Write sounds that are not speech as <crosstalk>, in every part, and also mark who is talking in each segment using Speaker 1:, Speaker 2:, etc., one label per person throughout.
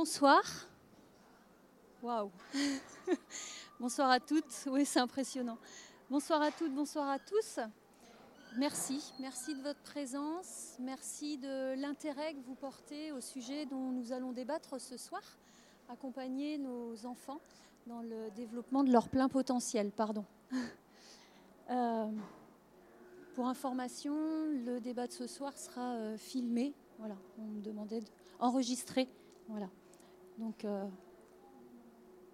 Speaker 1: Bonsoir. Waouh. <laughs> bonsoir à toutes. Oui, c'est impressionnant. Bonsoir à toutes, bonsoir à tous. Merci, merci de votre présence, merci de l'intérêt que vous portez au sujet dont nous allons débattre ce soir, accompagner nos enfants dans le développement de leur plein potentiel. Pardon. <laughs> Euh, pour information, le débat de ce soir sera euh, filmé. Voilà, on me demandait d'enregistrer. Voilà. Donc, euh,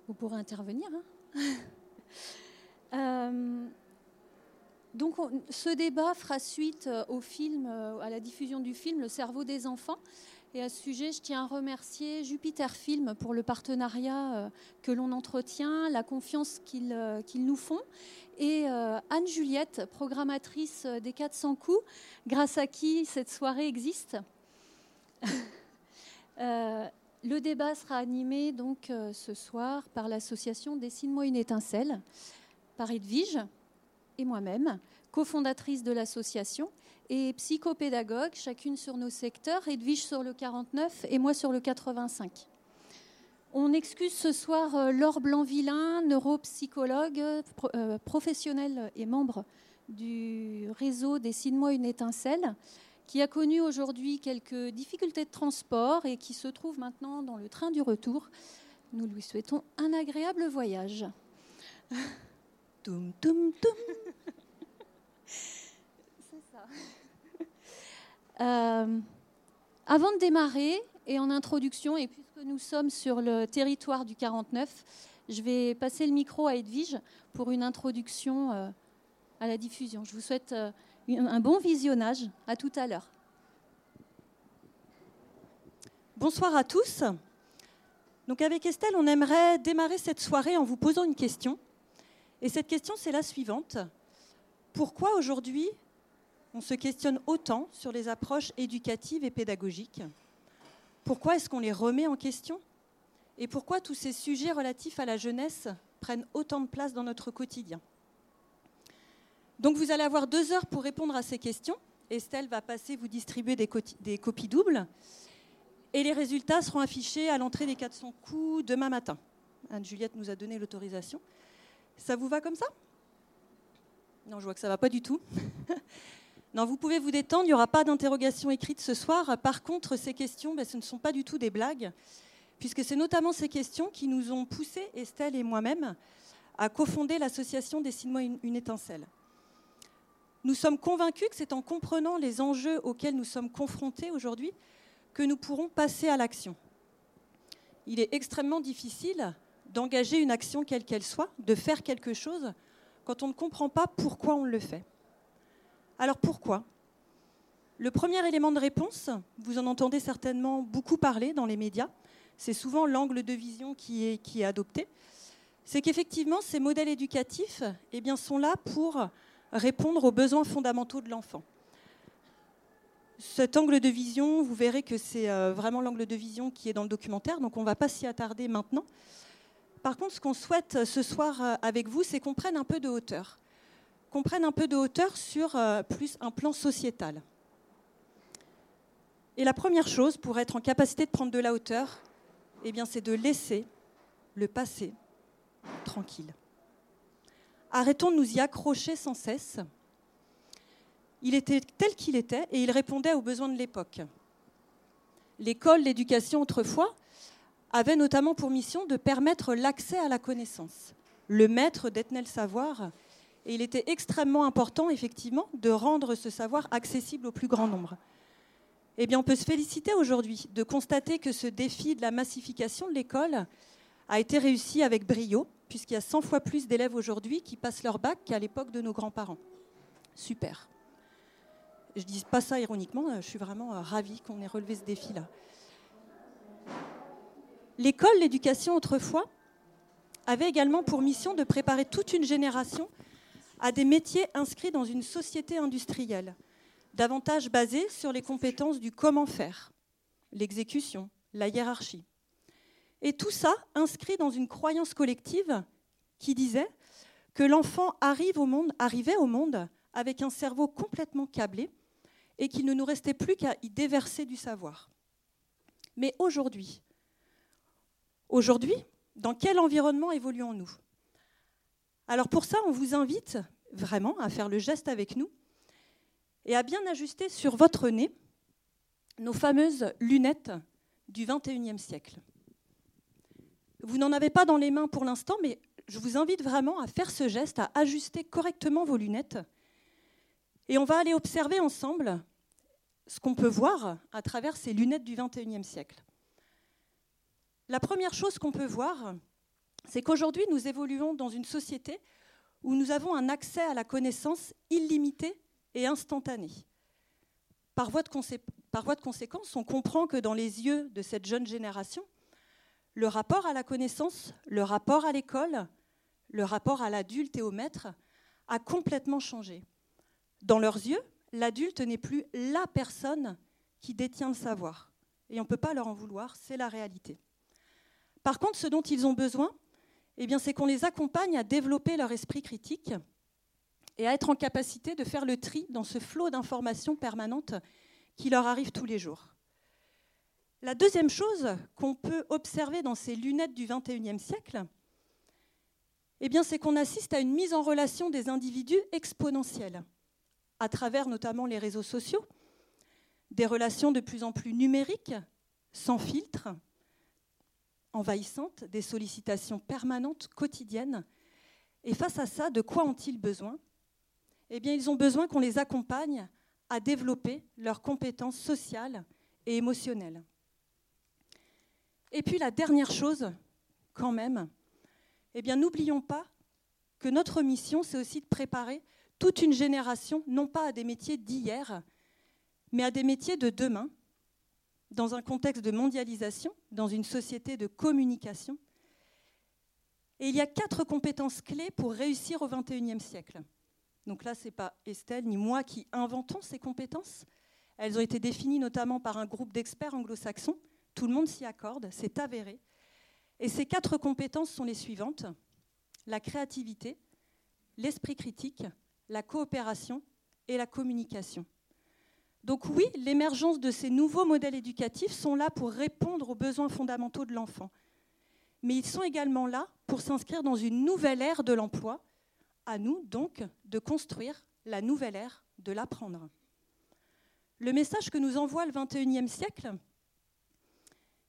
Speaker 1: vous pourrez intervenir. Hein <laughs> donc ce débat fera suite euh, au film, euh, à la diffusion du film Le cerveau des enfants. Et à ce sujet, je tiens à remercier Jupiter Film pour le partenariat euh, que l'on entretient, la confiance qu'ils nous font, et Anne-Juliette, programmatrice des 400 coups, grâce à qui cette soirée existe. <laughs> le débat sera animé donc ce soir par l'association Dessine-moi une étincelle, par Edwige, et moi-même, cofondatrice de l'association et psychopédagogue, chacune sur nos secteurs, Edwige sur le 49 et moi sur le 85. On excuse ce soir euh, Laure Blanc-Villain, neuropsychologue, euh, professionnelle et membre du réseau Dessine-moi une étincelle, qui a connu aujourd'hui quelques difficultés de transport et qui se trouve maintenant dans le train du retour. Nous lui souhaitons un agréable voyage. Toum, toum, toum. C'est ça. Euh, avant de démarrer et en introduction, et puisque nous sommes sur le territoire du 49, je vais passer le micro à Edwige pour une introduction euh, à la diffusion. Je vous souhaite euh, un bon visionnage. À tout à l'heure.
Speaker 2: Bonsoir à tous. Donc avec Estelle, on aimerait démarrer cette soirée en vous posant une question. Et cette question, c'est la suivante. Pourquoi aujourd'hui on se questionne autant sur les approches éducatives et pédagogiques? Pourquoi est-ce qu'on les remet en question? Et pourquoi tous ces sujets relatifs à la jeunesse prennent autant de place dans notre quotidien? Donc vous allez avoir deux heures pour répondre à ces questions. Estelle va passer vous distribuer des, copies doubles. Et les résultats seront affichés à l'entrée des 400 coups demain matin. Anne-Juliette nous a donné l'autorisation. Ça vous va comme ça? Non, je vois que ça ne va pas du tout. <laughs> non, vous pouvez vous détendre, il n'y aura pas d'interrogation écrite ce soir. Par contre, ces questions, ben, ce ne sont pas du tout des blagues, puisque c'est notamment ces questions qui nous ont poussé, Estelle et moi-même, à cofonder l'association Dessine-moi une étincelle. Nous sommes convaincus que c'est en comprenant les enjeux auxquels nous sommes confrontés aujourd'hui que nous pourrons passer à l'action. Il est extrêmement difficile d'engager une action quelle qu'elle soit, de faire quelque chose, quand on ne comprend pas pourquoi on le fait. Alors pourquoi? Le premier élément de réponse, vous en entendez certainement beaucoup parler dans les médias, c'est souvent l'angle de vision qui est, qui est adopté, c'est qu'effectivement ces modèles éducatifs eh bien, sont là pour répondre aux besoins fondamentaux de l'enfant. Cet angle de vision, vous verrez que c'est euh, vraiment l'angle de vision qui est dans le documentaire, donc on ne va pas s'y attarder maintenant. Par contre, ce qu'on souhaite euh, ce soir euh, avec vous, c'est qu'on prenne un peu de hauteur. Qu'on prenne un peu de hauteur sur plus un plan sociétal. Et la première chose pour être en capacité de prendre de la hauteur, eh c'est de laisser le passé tranquille. Arrêtons de nous y accrocher sans cesse. Il était tel qu'il était et il répondait aux besoins de l'époque. L'école, l'éducation autrefois, avait notamment pour mission de permettre l'accès à la connaissance. Le maître détenait le savoir et il était extrêmement important, effectivement, de rendre ce savoir accessible au plus grand nombre. Eh bien, on peut se féliciter aujourd'hui de constater que ce défi de la massification de l'école a été réussi avec brio, puisqu'il y a 100 fois plus d'élèves aujourd'hui qui passent leur bac qu'à l'époque de nos grands-parents. Super. Je ne dis pas ça ironiquement, je suis vraiment ravie qu'on ait relevé ce défi-là. L'école, l'éducation autrefois, avait également pour mission de préparer toute une génération à des métiers inscrits dans une société industrielle, davantage basée sur les compétences du comment faire, l'exécution, la hiérarchie. Et tout ça inscrit dans une croyance collective qui disait que l'enfant arrivait au monde avec un cerveau complètement câblé et qu'il ne nous restait plus qu'à y déverser du savoir. Mais aujourd'hui, Aujourd'hui, dans quel environnement évoluons-nous? Alors pour ça, on vous invite vraiment à faire le geste avec nous et à bien ajuster sur votre nez nos fameuses lunettes du 21e siècle. Vous n'en avez pas dans les mains pour l'instant, mais je vous invite vraiment à faire ce geste, à ajuster correctement vos lunettes. Et on va aller observer ensemble ce qu'on peut voir à travers ces lunettes du 21e siècle. La première chose qu'on peut voir, c'est qu'aujourd'hui, nous évoluons dans une société où nous avons un accès à la connaissance illimité et instantané. Par voie de conséquence, on comprend que dans les yeux de cette jeune génération, le rapport à la connaissance, le rapport à l'école, le rapport à l'adulte et au maître a complètement changé. Dans leurs yeux, l'adulte n'est plus la personne qui détient le savoir. Et on ne peut pas leur en vouloir, c'est la réalité. Par contre, ce dont ils ont besoin, eh c'est qu'on les accompagne à développer leur esprit critique et à être en capacité de faire le tri dans ce flot d'informations permanentes qui leur arrive tous les jours. La deuxième chose qu'on peut observer dans ces lunettes du XXIe siècle, eh c'est qu'on assiste à une mise en relation des individus exponentielle, à travers notamment les réseaux sociaux, des relations de plus en plus numériques, sans filtre, envahissantes, des sollicitations permanentes, quotidiennes. Et face à ça, de quoi ont-ils besoin? Eh bien, ils ont besoin qu'on les accompagne à développer leurs compétences sociales et émotionnelles. Et puis la dernière chose, quand même, eh n'oublions pas que notre mission, c'est aussi de préparer toute une génération, non pas à des métiers d'hier, mais à des métiers de demain, dans un contexte de mondialisation, dans une société de communication. Et il y a quatre compétences clés pour réussir au XXIe siècle. Donc là, ce n'est pas Estelle ni moi qui inventons ces compétences. Elles ont été définies notamment par un groupe d'experts anglo-saxons. Tout le monde s'y accorde, c'est avéré. Et ces quatre compétences sont les suivantes. La créativité, l'esprit critique, la coopération et la communication. Donc oui, l'émergence de ces nouveaux modèles éducatifs sont là pour répondre aux besoins fondamentaux de l'enfant. Mais ils sont également là pour s'inscrire dans une nouvelle ère de l'emploi. À nous donc de construire la nouvelle ère de l'apprendre. Le message que nous envoie le XXIe siècle,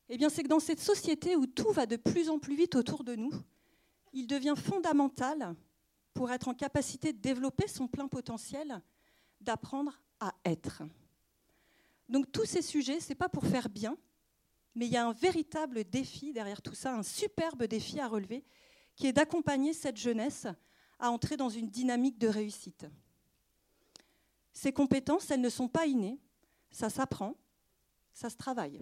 Speaker 2: eh bien, c'est que dans cette société où tout va de plus en plus vite autour de nous, il devient fondamental, pour être en capacité de développer son plein potentiel, d'apprendre à être. Donc tous ces sujets, ce n'est pas pour faire bien, mais il y a un véritable défi derrière tout ça, un superbe défi à relever, qui est d'accompagner cette jeunesse à entrer dans une dynamique de réussite. Ces compétences, elles ne sont pas innées, ça s'apprend, ça se travaille.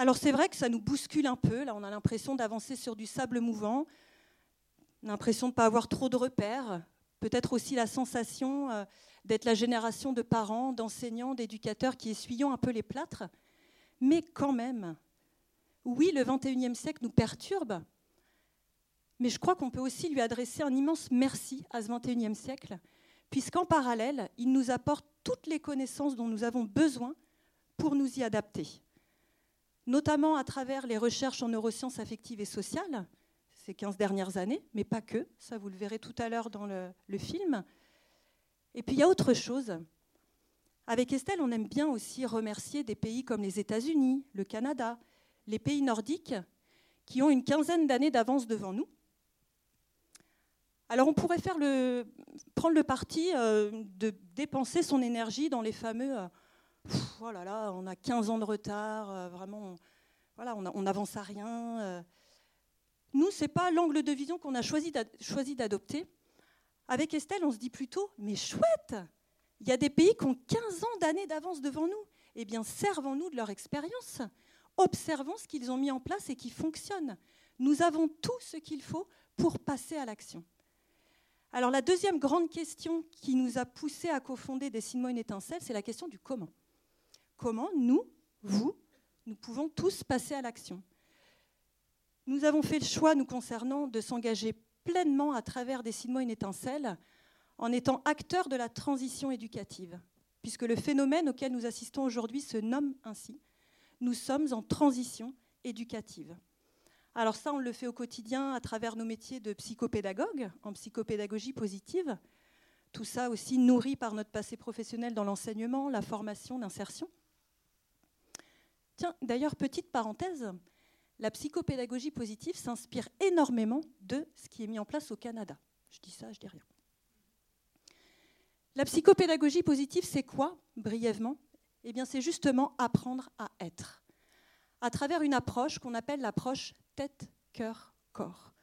Speaker 2: Alors c'est vrai que ça nous bouscule un peu, là on a l'impression d'avancer sur du sable mouvant, l'impression de ne pas avoir trop de repères, peut-être aussi la sensation euh, d'être la génération de parents, d'enseignants, d'éducateurs qui essuyons un peu les plâtres. Mais quand même, oui, le 21e siècle nous perturbe, mais je crois qu'on peut aussi lui adresser un immense merci à ce 21e siècle, puisqu'en parallèle, il nous apporte toutes les connaissances dont nous avons besoin pour nous y adapter, notamment à travers les recherches en neurosciences affectives et sociales, ces 15 dernières années, mais pas que, ça vous le verrez tout à l'heure dans le, film, et puis il y a autre chose. Avec Estelle, on aime bien aussi remercier des pays comme les États-Unis, le Canada, les pays nordiques, qui ont une quinzaine d'années d'avance devant nous. Alors on pourrait faire prendre le parti euh, de dépenser son énergie dans les fameux euh, oh là là, on a 15 ans de retard, euh, vraiment, on n'avance à rien. Nous, ce n'est pas l'angle de vision qu'on a choisi d'adopter. Avec Estelle, on se dit plutôt, mais chouette, il y a des pays qui ont 15 ans d'années d'avance devant nous. Eh bien, servons-nous de leur expérience. Observons ce qu'ils ont mis en place et qui fonctionne. Nous avons tout ce qu'il faut pour passer à l'action. Alors la deuxième grande question qui nous a poussé à cofonder Dessine-moi une étincelle, c'est la question du comment. Comment nous, vous, nous pouvons tous passer à l'action Nous avons fait le choix, nous concernant, de s'engager pleinement à travers Dessine-moi une étincelle en étant acteur de la transition éducative, puisque le phénomène auquel nous assistons aujourd'hui se nomme ainsi. Nous sommes en transition éducative. Alors ça, on le fait au quotidien à travers nos métiers de psychopédagogue, en psychopédagogie positive. Tout ça aussi nourri par notre passé professionnel dans l'enseignement, la formation, l'insertion. D'ailleurs, petite parenthèse, la psychopédagogie positive s'inspire énormément de ce qui est mis en place au Canada. Je dis ça, je dis rien. La psychopédagogie positive, c'est quoi, brièvement? Eh bien, c'est justement apprendre à être, à travers une approche qu'on appelle l'approche tête, cœur, corps.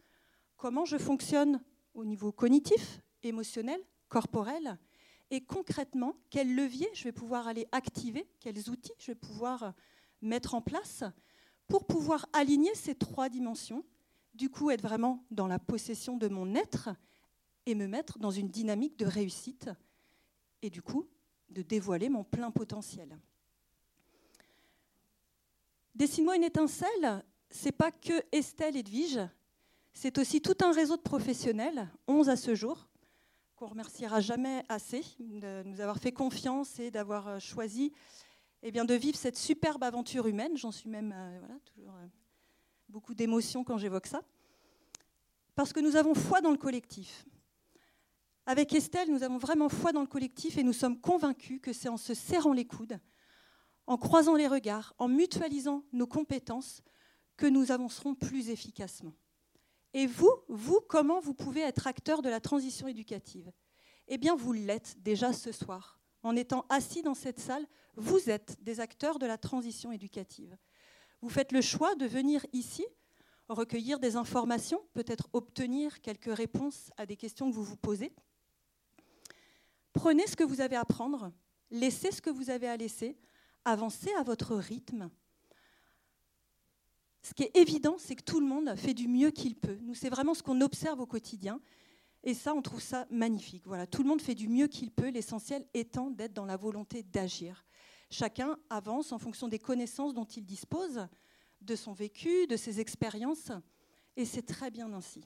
Speaker 2: Comment je fonctionne au niveau cognitif, émotionnel, corporel, et concrètement, quels leviers je vais pouvoir aller activer, quels outils je vais pouvoir mettre en place pour pouvoir aligner ces trois dimensions, du coup être vraiment dans la possession de mon être et me mettre dans une dynamique de réussite et du coup de dévoiler mon plein potentiel. Dessine-moi une étincelle, c'est pas que Estelle Edwige, c'est aussi tout un réseau de professionnels, 11 à ce jour, qu'on remerciera jamais assez de nous avoir fait confiance et d'avoir choisi eh bien, de vivre cette superbe aventure humaine. J'en suis même euh, voilà, toujours euh, beaucoup d'émotions quand j'évoque ça. Parce que nous avons foi dans le collectif. Avec Estelle, nous avons vraiment foi dans le collectif et nous sommes convaincus que c'est en se serrant les coudes, en croisant les regards, en mutualisant nos compétences, que nous avancerons plus efficacement. Et vous, vous, comment vous pouvez être acteur de la transition éducative? Eh bien, vous l'êtes déjà ce soir. En étant assis dans cette salle, vous êtes des acteurs de la transition éducative. Vous faites le choix de venir ici, recueillir des informations, peut-être obtenir quelques réponses à des questions que vous vous posez. Prenez ce que vous avez à prendre, laissez ce que vous avez à laisser, avancez à votre rythme. Ce qui est évident, c'est que tout le monde fait du mieux qu'il peut. Nous, c'est vraiment ce qu'on observe au quotidien. Et ça, on trouve ça magnifique. Voilà, tout le monde fait du mieux qu'il peut, l'essentiel étant d'être dans la volonté d'agir. Chacun avance en fonction des connaissances dont il dispose, de son vécu, de ses expériences, et c'est très bien ainsi.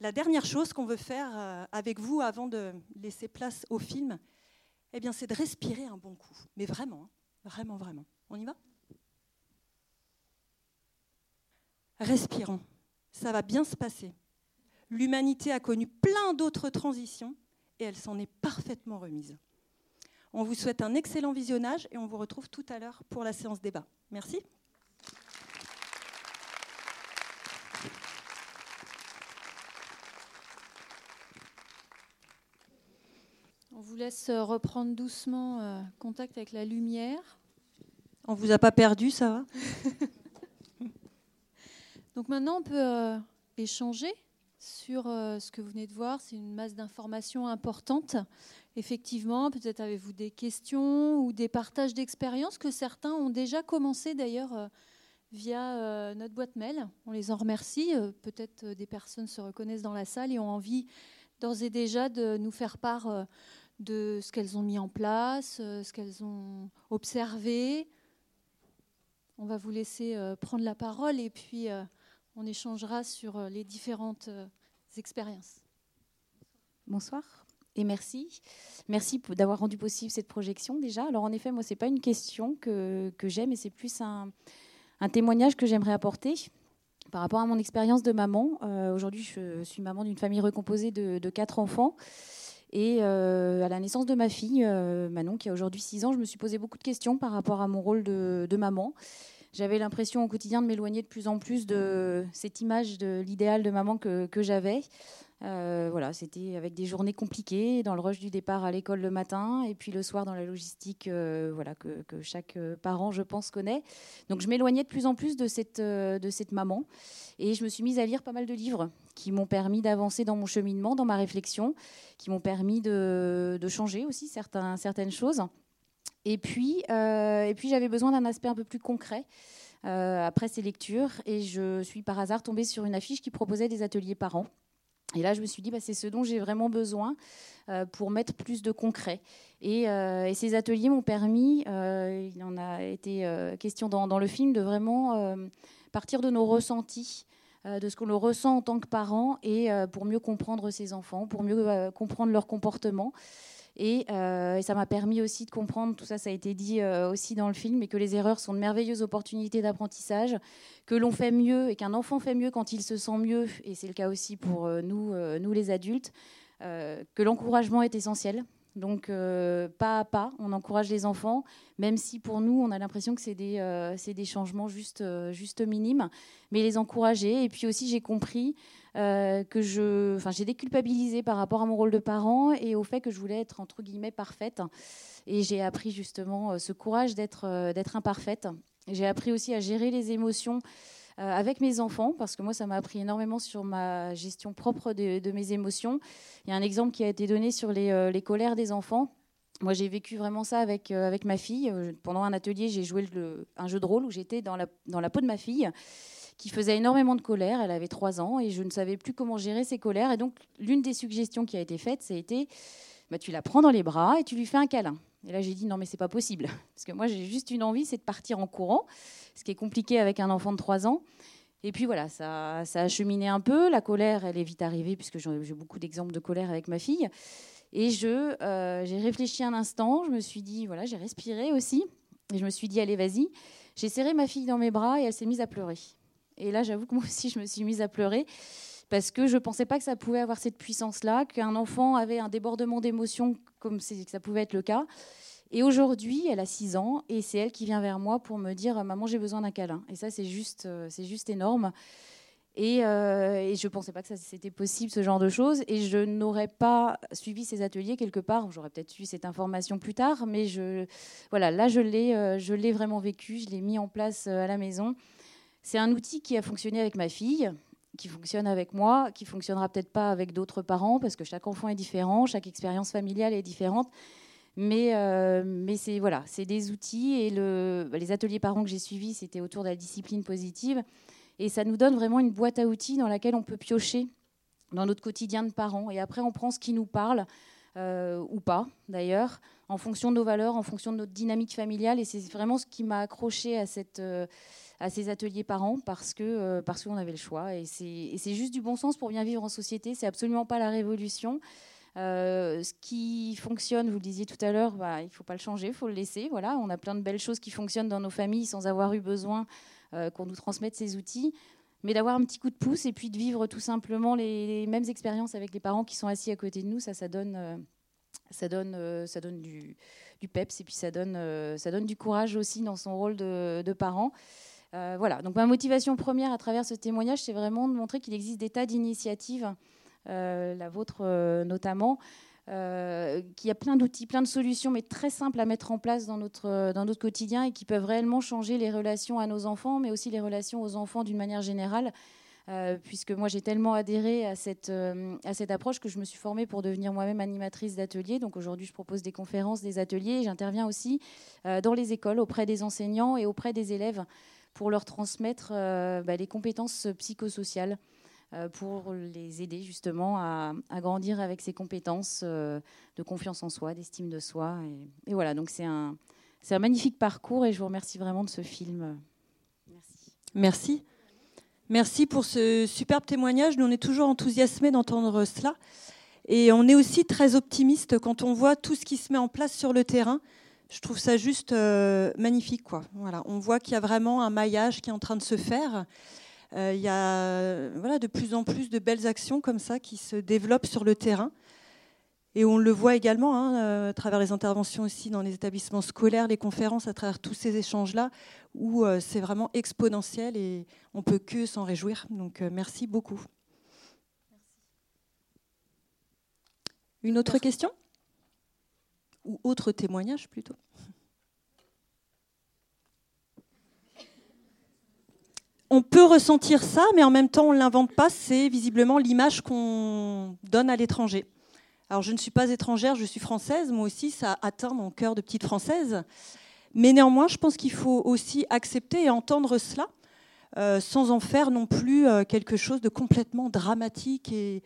Speaker 2: La dernière chose qu'on veut faire euh, avec vous avant de laisser place au film, eh bien, c'est de respirer un bon coup. Mais vraiment, hein, vraiment, vraiment. On y va? Respirons. Ça va bien se passer. L'humanité a connu plein d'autres transitions et elle s'en est parfaitement remise. On vous souhaite un excellent visionnage et on vous retrouve tout à l'heure pour la séance débat. Merci.
Speaker 1: On vous laisse reprendre doucement euh, contact avec la lumière.
Speaker 2: On vous a pas perdu, ça va? <laughs>
Speaker 1: Donc maintenant, on peut euh, échanger sur euh, ce que vous venez de voir. C'est une masse d'informations importante. Effectivement, peut-être avez-vous des questions ou des partages d'expériences que certains ont déjà commencé d'ailleurs euh, via euh, notre boîte mail. On les en remercie. Peut-être des personnes se reconnaissent dans la salle et ont envie d'ores et déjà de nous faire part de ce qu'elles ont mis en place, ce qu'elles ont observé. On va vous laisser prendre la parole et puis on échangera sur euh, les différentes euh, expériences.
Speaker 3: Bonsoir et merci. Merci d'avoir rendu possible cette projection déjà. Alors en effet, moi, ce n'est pas une question que, que j'ai, mais c'est plus un, témoignage que j'aimerais apporter par rapport à mon expérience de maman. Euh, aujourd'hui, je suis maman d'une famille recomposée de, quatre enfants. Et à la naissance de ma fille, Manon, qui a aujourd'hui 6 ans, je me suis posé beaucoup de questions par rapport à mon rôle de maman. J'avais l'impression au quotidien de m'éloigner de plus en plus de cette image de l'idéal de maman que, j'avais. Euh, voilà, c'était avec des journées compliquées, dans le rush du départ à l'école le matin, et puis le soir dans la logistique, euh, voilà, que, que, chaque parent, je pense, connaît. Donc je m'éloignais de plus en plus de cette, euh, de cette maman, et je me suis mise à lire pas mal de livres qui m'ont permis d'avancer dans mon cheminement, dans ma réflexion, qui m'ont permis de, de changer aussi certains, certaines choses. Et puis, euh, et puis j'avais besoin d'un aspect un peu plus concret euh, après ces lectures. Et je suis par hasard tombée sur une affiche qui proposait des ateliers par an. Et là, je me suis dit, bah, c'est ce dont j'ai vraiment besoin euh, pour mettre plus de concret. Et, et ces ateliers m'ont permis, il en a été question dans, dans, le film, de vraiment partir de nos ressentis de ce qu'on le ressent en tant que parent et pour mieux comprendre ses enfants, pour mieux comprendre leur comportement Et, ça m'a permis aussi de comprendre, tout ça, ça a été dit aussi dans le film, et que les erreurs sont de merveilleuses opportunités d'apprentissage, que l'on fait mieux et qu'un enfant fait mieux quand il se sent mieux, et c'est le cas aussi pour nous, nous les adultes, que l'encouragement est essentiel. Donc, pas à pas, on encourage les enfants, même si pour nous, on a l'impression que c'est des, changements juste minimes, mais les encourager. Et puis aussi, j'ai compris euh, que je, enfin, j'ai déculpabilisé par rapport à mon rôle de parent et au fait que je voulais être entre guillemets parfaite. Et j'ai appris justement euh, ce courage d'être, euh, d'être imparfaite. J'ai appris aussi à gérer les émotions avec mes enfants, parce que moi, ça m'a appris énormément sur ma gestion propre de, mes émotions. Il y a un exemple qui a été donné sur les, les colères des enfants. Moi, j'ai vécu vraiment ça avec, avec ma fille. Pendant un atelier, j'ai joué le, un jeu de rôle où j'étais dans la, dans la peau de ma fille qui faisait énormément de colère. Elle avait trois ans et je ne savais plus comment gérer ses colères. Et donc, l'une des suggestions qui a été faite, c'était bah, tu la prends dans les bras et tu lui fais un câlin. Et là, j'ai dit non, mais c'est pas possible. <laughs> Parce que moi, j'ai juste une envie, c'est de partir en courant, ce qui est compliqué avec un enfant de trois ans. Et puis voilà, ça, ça a cheminé un peu. La colère, elle est vite arrivée, puisque j'ai beaucoup d'exemples de colère avec ma fille. Et je, euh, j'ai réfléchi un instant, je me suis dit, voilà, j'ai respiré aussi. Et je me suis dit, allez, vas-y. J'ai serré ma fille dans mes bras et elle s'est mise à pleurer. Et là, j'avoue que moi aussi, je me suis mise à pleurer parce que je ne pensais pas que ça pouvait avoir cette puissance-là, qu'un enfant avait un débordement d'émotions comme ça pouvait être le cas. Et aujourd'hui, elle a 6 ans et c'est elle qui vient vers moi pour me dire Maman, j'ai besoin d'un câlin. Et ça, c'est juste, euh, juste énorme. Et, euh, je ne pensais pas que c'était possible, ce genre de choses. Et je n'aurais pas suivi ces ateliers quelque part. J'aurais peut-être suivi cette information plus tard. Mais voilà, là, je l'ai, euh, je l'ai vraiment vécu. Je l'ai mis en place à la maison. C'est un outil qui a fonctionné avec ma fille, qui fonctionne avec moi, qui fonctionnera peut-être pas avec d'autres parents, parce que chaque enfant est différent, chaque expérience familiale est différente. Mais, euh, c'est voilà, c'est des outils et le, les ateliers parents que j'ai suivis, c'était autour de la discipline positive. Et ça nous donne vraiment une boîte à outils dans laquelle on peut piocher dans notre quotidien de parents. Et après, on prend ce qui nous parle, euh, ou pas d'ailleurs, en fonction de nos valeurs, en fonction de notre dynamique familiale. Et c'est vraiment ce qui m'a accroché à cette... Euh, à ces ateliers par an parce que euh, parce qu'on avait le choix et c'est juste du bon sens pour bien vivre en société. C'est absolument pas la révolution. Euh, ce qui fonctionne, vous le disiez tout à l'heure, bah, il ne faut pas le changer, il faut le laisser. Voilà, on a plein de belles choses qui fonctionnent dans nos familles sans avoir eu besoin euh, qu'on nous transmette ces outils. Mais d'avoir un petit coup de pouce et puis de vivre tout simplement les, mêmes expériences avec les parents qui sont assis à côté de nous, ça, ça donne, ça donne, ça donne du, peps et puis ça donne, ça donne du courage aussi dans son rôle de, de parent. Euh, voilà, donc ma motivation première à travers ce témoignage, c'est vraiment de montrer qu'il existe des tas d'initiatives, euh, la vôtre euh, notamment, qu'il y a plein d'outils, plein de solutions, mais très simples à mettre en place dans notre, dans notre quotidien et qui peuvent réellement changer les relations à nos enfants, mais aussi les relations aux enfants d'une manière générale. puisque moi j'ai tellement adhéré à cette, à cette approche que je me suis formée pour devenir moi-même animatrice d'ateliers. Donc aujourd'hui je propose des conférences, des ateliers et j'interviens aussi dans les écoles auprès des enseignants et auprès des élèves pour leur transmettre euh, bah, les compétences psychosociales, euh, pour les aider justement à, grandir avec ces compétences euh, de confiance en soi, d'estime de soi. Et, voilà, donc c'est un, c'est un magnifique parcours et je vous remercie vraiment de ce film.
Speaker 2: Merci. Merci. Merci pour ce superbe témoignage. Nous, on est toujours enthousiasmés d'entendre cela. Et on est aussi très optimiste quand on voit tout ce qui se met en place sur le terrain je trouve ça juste euh, magnifique. Quoi. Voilà, on voit qu'il y a vraiment un maillage qui est en train de se faire. Euh, il y a voilà, de plus en plus de belles actions comme ça qui se développent sur le terrain. Et on le voit également hein, euh, à travers les interventions aussi dans les établissements scolaires, les conférences, à travers tous ces échanges-là, où c'est vraiment exponentiel et on peut que s'en réjouir. Donc merci beaucoup. Une autre question? Ou autre témoignage plutôt. On peut ressentir ça, mais en même temps, on ne l'invente pas. C'est visiblement l'image qu'on donne à l'étranger. Alors, je ne suis pas étrangère, je suis française. Moi aussi, ça atteint mon cœur de petite française. Mais néanmoins, je pense qu'il faut aussi accepter et entendre cela, euh, sans en faire non plus euh, quelque chose de complètement dramatique et.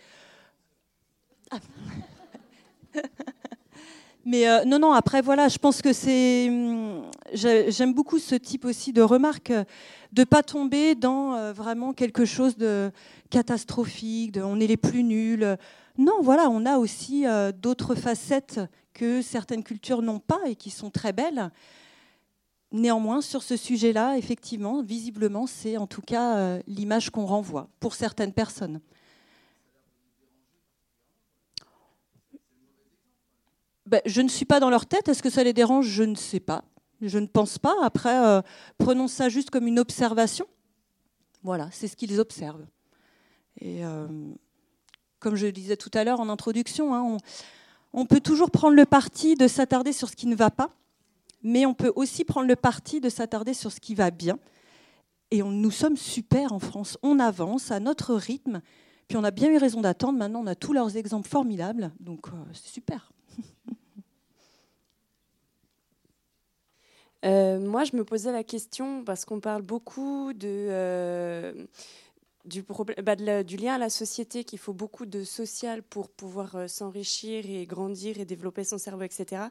Speaker 2: Ah. Mais euh, non, non, après, voilà, je pense que c'est. Hum, j'aime beaucoup ce type aussi de remarque, de ne pas tomber dans euh, vraiment quelque chose de catastrophique, de on est les plus nuls. Non, voilà, on a aussi d'autres facettes que certaines cultures n'ont pas et qui sont très belles. Néanmoins, sur ce sujet-là, effectivement, visiblement, c'est en tout cas l'image qu'on renvoie pour certaines personnes. Ben, je ne suis pas dans leur tête. Est-ce que ça les dérange? Je ne sais pas. Je ne pense pas. Après, euh, prenons ça juste comme une observation. Voilà, c'est ce qu'ils observent. Et euh, comme je le disais tout à l'heure en introduction, hein, on, peut toujours prendre le parti de s'attarder sur ce qui ne va pas, mais on peut aussi prendre le parti de s'attarder sur ce qui va bien. Et nous sommes super en France. On avance à notre rythme. Puis on a bien eu raison d'attendre. Maintenant, on a tous leurs exemples formidables. Donc, euh, c'est super. <laughs>
Speaker 4: Euh, moi, je me posais la question parce qu'on parle beaucoup euh, du, bah, du, lien à la société, qu'il faut beaucoup de social pour pouvoir euh, s'enrichir et grandir et développer son cerveau, etc.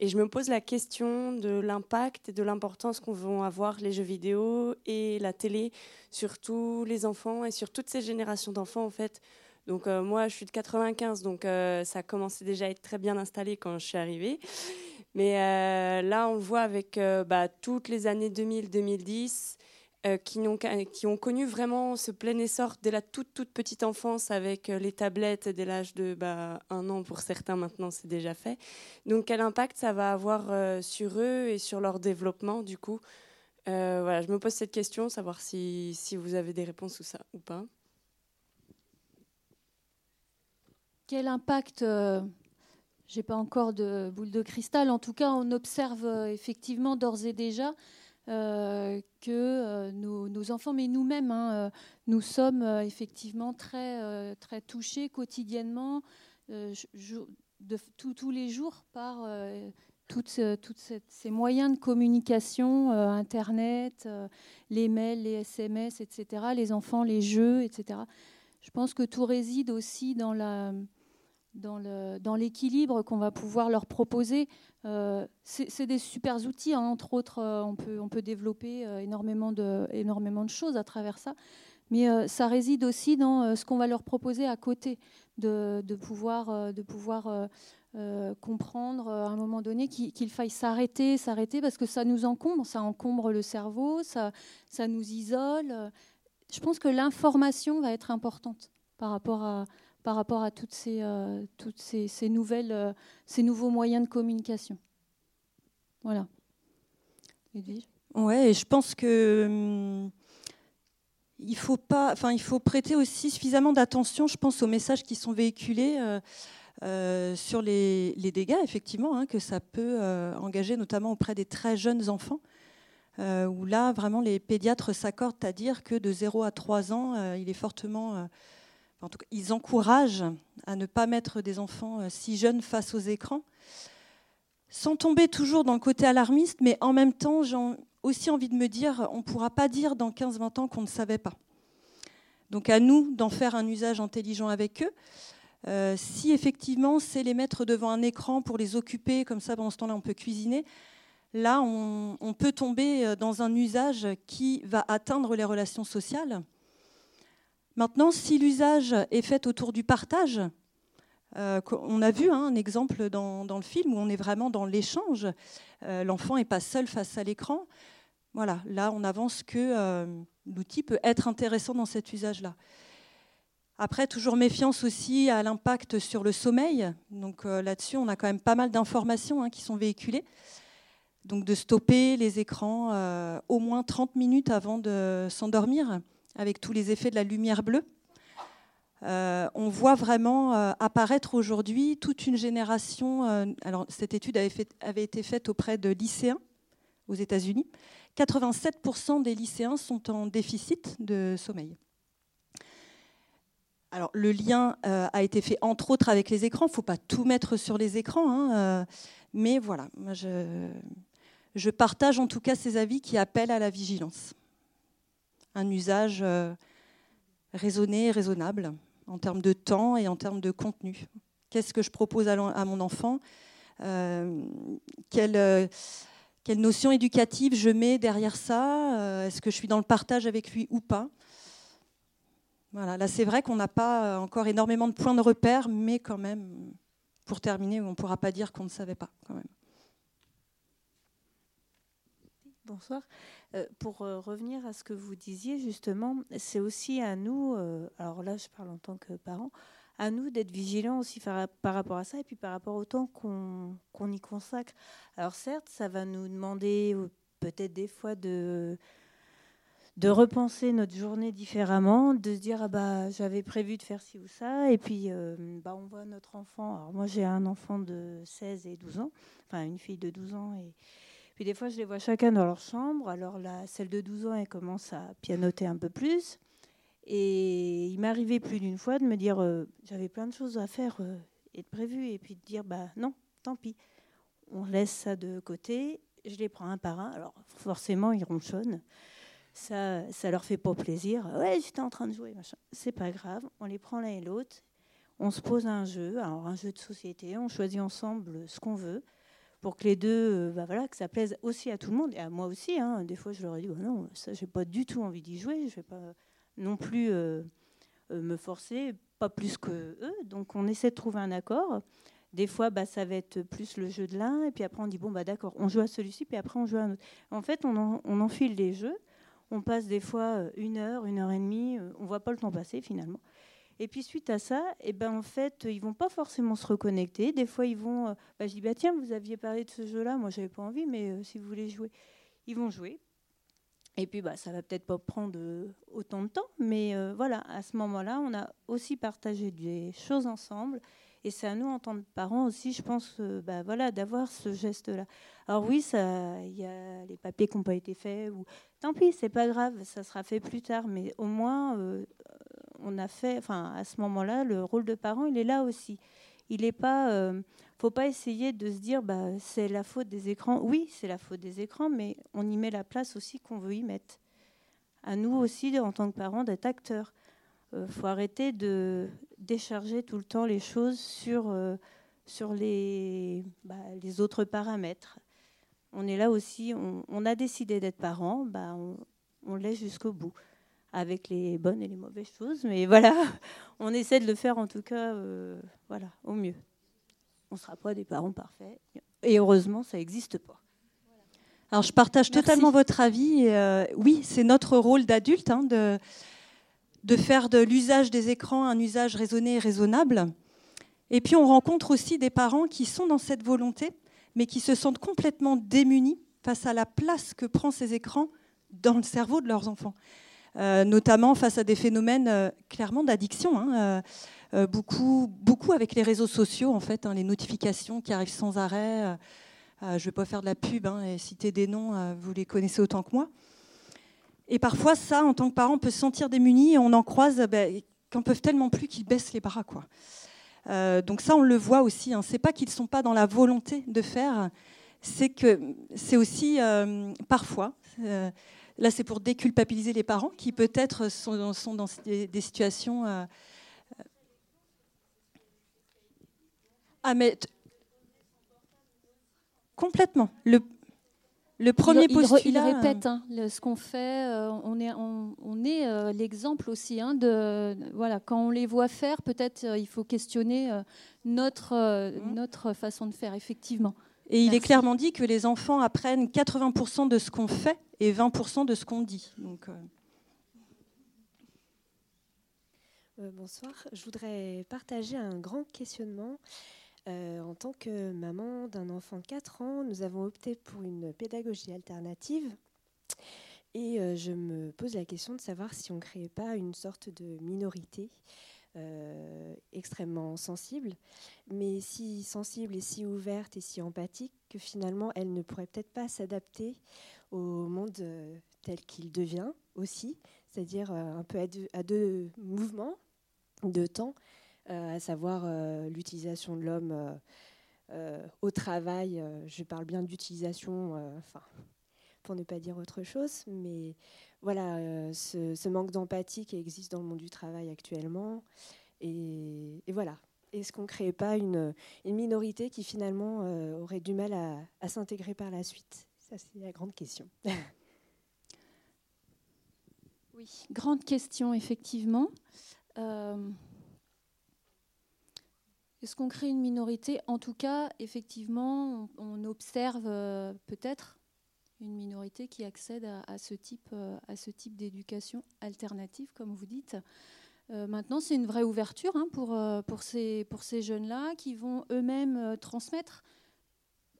Speaker 4: Et je me pose la question de l'impact et de l'importance qu'on vont avoir les jeux vidéo et la télé sur tous les enfants et sur toutes ces générations d'enfants, en fait. Donc moi, je suis de 95, donc ça a commencé déjà à être très bien installé quand je suis arrivée. Mais euh, là, on le voit avec euh, bah, toutes les années 2000-2010 euh, qui, ont, connu vraiment ce plein essor dès la toute, toute petite enfance avec les tablettes dès l'âge de bah, un an pour certains maintenant, c'est déjà fait. Donc quel impact ça va avoir sur eux et sur leur développement du coup? Voilà, Je me pose cette question, savoir si, vous avez des réponses ou pas.
Speaker 1: Quel impact j'ai pas encore de boule de cristal. En tout cas, on observe euh, effectivement d'ores et déjà euh, que euh, nos, enfants, mais nous-mêmes, hein, nous sommes effectivement très, très touchés quotidiennement, tous les jours, par toutes, toutes ces moyens de communication, Internet, les mails, les SMS, etc., les enfants, les jeux, etc. Je pense que tout réside aussi dans la dans l'équilibre qu'on va pouvoir leur proposer. Euh, c'est des super outils, hein. entre autres, euh, on, peut, développer euh, énormément, de, choses à travers ça. Mais ça réside aussi dans ce qu'on va leur proposer à côté, de, pouvoir, comprendre à un moment donné qu'il faille s'arrêter, s'arrêter, parce que ça nous encombre, ça encombre le cerveau, ça nous isole. Je pense que l'information va être importante par rapport à, par rapport à toutes ces, euh, ces, nouvelles, euh, ces nouveaux moyens de communication. Voilà.
Speaker 2: Edwige? Et je pense que hum, il faut prêter aussi suffisamment d'attention, je pense, aux messages qui sont véhiculés. Euh, sur les, les, dégâts, effectivement, hein, que ça peut engager, notamment auprès des très jeunes enfants, où là, vraiment, les pédiatres s'accordent à dire que de 0 à 3 ans, il est fortement ils encouragent à ne pas mettre des enfants euh, si jeunes face aux écrans, sans tomber toujours dans le côté alarmiste, mais en même temps, j'ai aussi envie de me dire, on ne pourra pas dire dans 15-20 ans qu'on ne savait pas. Donc à nous d'en faire un usage intelligent avec eux. Euh, si effectivement c'est les mettre devant un écran pour les occuper, comme ça pendant ce temps-là on peut cuisiner, là on, on, peut tomber euh, dans un usage qui va atteindre les relations sociales Maintenant, si l'usage est fait autour du partage, euh, on a vu hein, un exemple dans, le film où on est vraiment dans l'échange. Euh, l'enfant n'est pas seul face à l'écran. Voilà, là, on avance que euh, l'outil peut être intéressant dans cet usage-là. Après, toujours méfiance aussi à l'impact sur le sommeil. Donc là-dessus, on a quand même pas mal d'informations hein, qui sont véhiculées. Donc de stopper les écrans au moins 30 minutes avant de s'endormir avec tous les effets de la lumière bleue. Euh, on voit vraiment euh, apparaître aujourd'hui toute une génération. Euh, alors, cette étude avait, été faite auprès de lycéens aux États-Unis. 87% des lycéens sont en déficit de sommeil. Alors, le lien a été fait entre autres avec les écrans. Il ne faut pas tout mettre sur les écrans, hein, mais voilà, je partage en tout cas ces avis qui appellent à la vigilance un usage euh, raisonné et raisonnable en termes de temps et en termes de contenu. Qu'est-ce que je propose à mon enfant? Euh, quelle, euh, quelle, notion éducative je mets derrière ça? Est-ce que je suis dans le partage avec lui ou pas? Voilà, là c'est vrai qu'on n'a pas encore énormément de points de repère, mais quand même, pour terminer, on ne pourra pas dire qu'on ne savait pas quand même.
Speaker 5: Bonsoir. Euh, pour euh, revenir à ce que vous disiez, justement, c'est aussi à nous, euh, alors là je parle en tant que parent, à nous d'être vigilants aussi par, rapport à ça et puis par rapport au temps qu'on y consacre. Alors certes, ça va nous demander peut-être des fois de, de repenser notre journée différemment, de se dire ah bah j'avais prévu de faire ci ou ça, et puis bah, on voit notre enfant. Alors moi j'ai un enfant de 16 et 12 ans, enfin une fille de 12 ans et puis des fois, je les vois chacun dans leur chambre. Alors là, celle de 12 ans, elle commence à pianoter un peu plus. Et il m'arrivait plus d'une fois de me dire, euh, j'avais plein de choses à faire euh, et de prévues, et puis de dire, bah non, tant pis. On laisse ça de côté, je les prends un par un. Alors forcément, ils ronchonnent. Ça, ça leur fait pas plaisir. Ouais, j'étais en train de jouer, machin. C'est pas grave, on les prend l'un et l'autre. On se pose un jeu, alors un jeu de société, on choisit ensemble ce qu'on veut pour que les deux, euh, bah voilà, que ça plaise aussi à tout le monde et à moi aussi. Hein. Des fois, je leur ai dit, bah non, ça, j'ai pas du tout envie d'y jouer. Je vais pas non plus euh, euh, me forcer, pas plus que eux. Donc, on essaie de trouver un accord. Des fois, bah, ça va être plus le jeu de l'un, et puis après, on dit bon, bah d'accord, on joue à celui-ci, puis après, on joue à un autre. En fait, on, on enfile les jeux. On passe des fois une heure, une heure et demie. On voit pas le temps passer finalement. Et puis suite à ça, eh ben en fait, ils vont pas forcément se reconnecter. Des fois, ils vont. Euh, je dis bah tiens, vous aviez parlé de ce jeu-là, moi j'avais pas envie, mais euh, si vous voulez jouer, ils vont jouer. Et puis bah ça va peut-être pas prendre euh, autant de temps, mais voilà, à ce moment-là, on a aussi partagé des choses ensemble. Et c'est à nous, en tant que parents aussi, je pense, bah, voilà, d'avoir ce geste-là. Alors oui, il y a les papiers qui n'ont pas été faits, ou tant pis, c'est pas grave, ça sera fait plus tard, mais au moins, on a fait, enfin, à ce moment-là, le rôle de parent, il est là aussi. Il n'est pas, euh, faut pas essayer de se dire, bah, c'est la faute des écrans. Oui, c'est la faute des écrans, mais on y met la place aussi qu'on veut y mettre. À nous aussi, en tant que parents, d'être acteurs. Il euh, faut arrêter de décharger tout le temps les choses sur, euh, sur les, bah, les autres paramètres. On est là aussi, on, a décidé d'être parents, bah, on, on l'est jusqu'au bout avec les bonnes et les mauvaises choses. Mais <laughs> voilà, on essaie de le faire en tout cas euh, voilà, au mieux. On ne sera pas des parents parfaits. Et heureusement, ça n'existe pas.
Speaker 2: Alors, je partage totalement votre avis. Euh, oui, c'est notre rôle d'adulte hein, de, de faire de l'usage des écrans un usage raisonné et raisonnable. Et puis, on rencontre aussi des parents qui sont dans cette volonté, mais qui se sentent complètement démunis face à la place que prend ces écrans dans le cerveau de leurs enfants. Euh, notamment face à des phénomènes euh, clairement d'addiction. Hein, euh, beaucoup, beaucoup avec les réseaux sociaux, en fait, hein, les notifications qui arrivent sans arrêt. je ne vais pas faire de la pub hein, et citer des noms, vous les connaissez autant que moi. Et parfois, ça, en tant que parent, on peut se sentir démuni et on en croise ben, qu'en peuvent tellement plus qu'ils baissent les bras. Quoi. donc ça, on le voit aussi. Ce n'est pas qu'ils ne sont pas dans la volonté de faire, c'est que c'est aussi parfois Là, c'est pour déculpabiliser les parents qui peut-être sont, dans des, situations. Euh, euh, ah, mais complètement. Le, le premier
Speaker 1: il,
Speaker 2: postulat.
Speaker 1: Il, répète hein, ce qu'on fait. Euh, on est, on, est l'exemple aussi hein, de voilà quand on les voit faire, peut-être il faut questionner notre mmh. notre façon de faire effectivement.
Speaker 2: Et il est clairement dit que les enfants apprennent 80% de ce qu'on fait et 20% de ce qu'on dit. Donc, euh.
Speaker 6: Euh, bonsoir. Je voudrais partager un grand questionnement. Euh, en tant que maman d'un enfant de 4 ans, nous avons opté pour une pédagogie alternative. Et je me pose la question de savoir si on ne créait pas une sorte de minorité euh, extrêmement sensible, mais si sensible et si ouverte et si empathique que finalement elle ne pourrait peut-être pas s'adapter au monde euh, tel qu'il devient aussi, c'est-à-dire euh, un peu à deux, mouvements de temps, à savoir l'utilisation de l'homme au travail. je parle bien d'utilisation, enfin, pour ne pas dire autre chose, mais voilà, euh, ce, manque d'empathie qui existe dans le monde du travail actuellement. Et, voilà. Est-ce qu'on ne crée pas une, minorité qui finalement euh, aurait du mal à, s'intégrer par la suite? Ça, c'est la grande question. <laughs>
Speaker 1: Oui, grande question, effectivement. Euh, est-ce qu'on crée une minorité? En tout cas, effectivement, on, observe peut-être une minorité qui accède à, ce type, euh, à ce type d'éducation alternative, comme vous dites. maintenant, c'est une vraie ouverture hein, pour, pour ces, jeunes-là qui vont eux-mêmes transmettre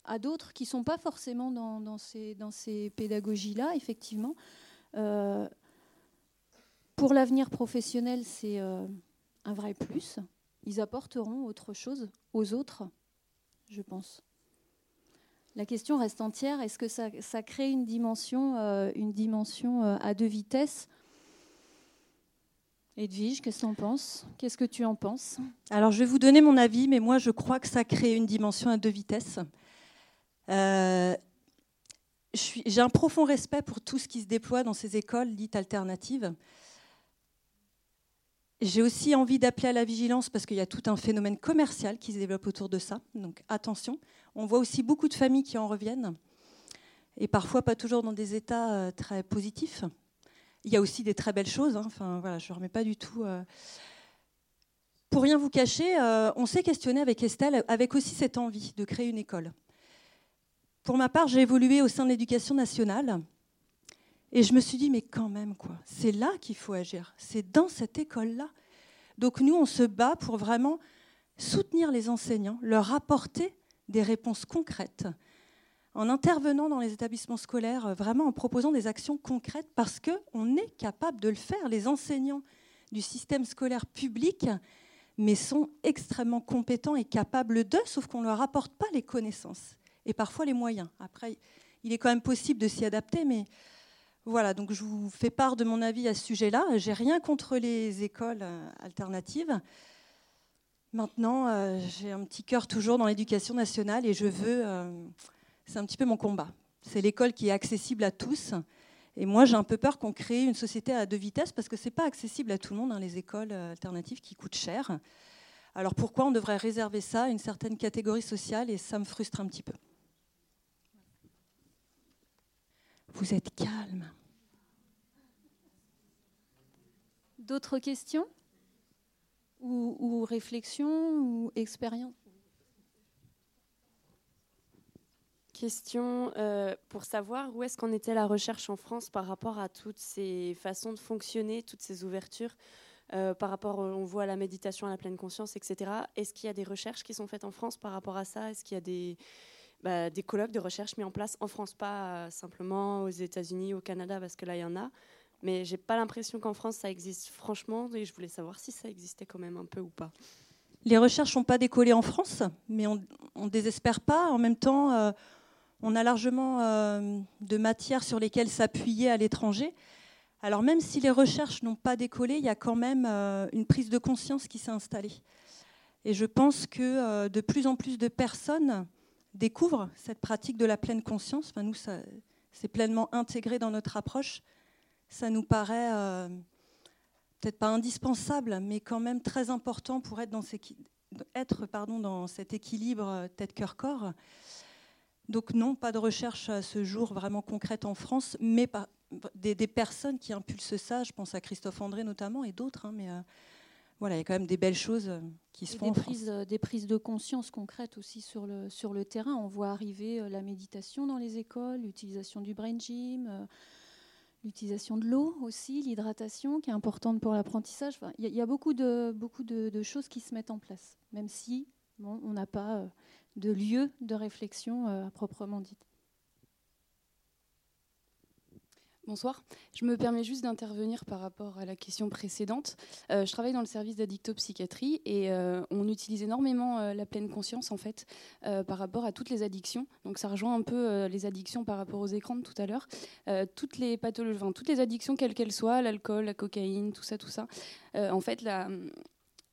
Speaker 1: à d'autres qui ne sont pas forcément dans, ces, pédagogies-là, effectivement. Pour l'avenir professionnel, c'est euh, un vrai plus. Ils apporteront autre chose aux autres, je pense. La question reste entière. Est-ce que ça, crée une dimension, euh, euh, à deux vitesses? Edwige, qu'est-ce que tu en penses? Qu'est-ce que tu en penses?
Speaker 2: Alors, je vais vous donner mon avis, mais moi, je crois que ça crée une dimension à deux vitesses. j'ai un profond respect pour tout ce qui se déploie dans ces écoles dites alternatives. J'ai aussi envie d'appeler à la vigilance parce qu'il y a tout un phénomène commercial qui se développe autour de ça. Donc attention. On voit aussi beaucoup de familles qui en reviennent et parfois pas toujours dans des états euh, très positifs. Il y a aussi des très belles choses. Hein. Enfin voilà, je ne remets pas du tout. Euh. Pour rien vous cacher, euh, on s'est questionné avec Estelle, avec aussi cette envie de créer une école. Pour ma part, j'ai évolué au sein de l'éducation nationale et je me suis dit, mais quand même, quoi, c'est là qu'il faut agir, c'est dans cette école-là. Donc nous, on se bat pour vraiment soutenir les enseignants, leur apporter des réponses concrètes, en intervenant dans les établissements scolaires, vraiment en proposant des actions concrètes, parce qu'on est capable de le faire. Les enseignants du système scolaire public mais sont extrêmement compétents et capables d'eux, sauf qu'on ne leur apporte pas les connaissances et parfois les moyens. Après, il est quand même possible de s'y adapter, mais voilà, donc je vous fais part de mon avis à ce sujet-là. J'ai rien contre les écoles euh, alternatives. Maintenant, euh, j'ai un petit cœur toujours dans l'éducation nationale et je veux. Euh, c'est un petit peu mon combat. C'est l'école qui est accessible à tous. Et moi, j'ai un peu peur qu'on crée une société à deux vitesses parce que ce n'est pas accessible à tout le monde, hein, les écoles alternatives qui coûtent cher. Alors pourquoi on devrait réserver ça à une certaine catégorie sociale Et ça me frustre un petit peu. Vous êtes calme.
Speaker 1: D'autres questions? Ou, réflexions ou expériences
Speaker 4: Question euh, pour savoir où est-ce qu'en était la recherche en France par rapport à toutes ces façons de fonctionner, toutes ces ouvertures, euh, par rapport, on voit, à la méditation à la pleine conscience, etc. Est-ce qu'il y a des recherches qui sont faites en France par rapport à ça? Est-ce qu'il y a des, bah, des colloques de recherche mis en place en France, pas simplement aux États-Unis, au Canada, parce que là, il y en a. Mais j'ai pas l'impression qu'en France, ça existe franchement, et je voulais savoir si ça existait quand même un peu ou pas.
Speaker 2: Les recherches n'ont pas décollé en France, mais on ne désespère pas. En même temps, euh, on a largement euh, de matières sur lesquelles s'appuyer à l'étranger. Alors même si les recherches n'ont pas décollé, il y a quand même euh, une prise de conscience qui s'est installée. Et je pense que de plus en plus de personnes découvrent cette pratique de la pleine conscience. Enfin, nous, c'est pleinement intégré dans notre approche. Ça nous paraît euh, peut-être pas indispensable, mais quand même très important pour être dans, être, pardon, dans cet équilibre euh, tête-cœur-corps. Donc non, pas de recherche à ce jour vraiment concrète en France, mais des, personnes qui impulsent ça. Je pense à Christophe André notamment et d'autres. Hein, mais euh, voilà, il y a quand même des belles choses qui se font.
Speaker 1: Des prises, des prises de conscience concrètes aussi sur le, sur le terrain. On voit arriver la méditation dans les écoles, l'utilisation du brain gym, l'utilisation de l'eau aussi, l'hydratation qui est importante pour l'apprentissage. Il y, a beaucoup, de, beaucoup de, choses qui se mettent en place, même si on n'a pas de lieu de réflexion à proprement dit.
Speaker 7: Bonsoir. Je me permets juste d'intervenir par rapport à la question précédente. Euh, je travaille dans le service d'addictopsychiatrie et euh, on utilise énormément euh, la pleine conscience en fait par rapport à toutes les addictions. Donc ça rejoint un peu les addictions par rapport aux écrans de tout à l'heure. toutes les pathologies, toutes les addictions quelles qu'elles soient, l'alcool, la cocaïne, tout ça, tout ça. en fait,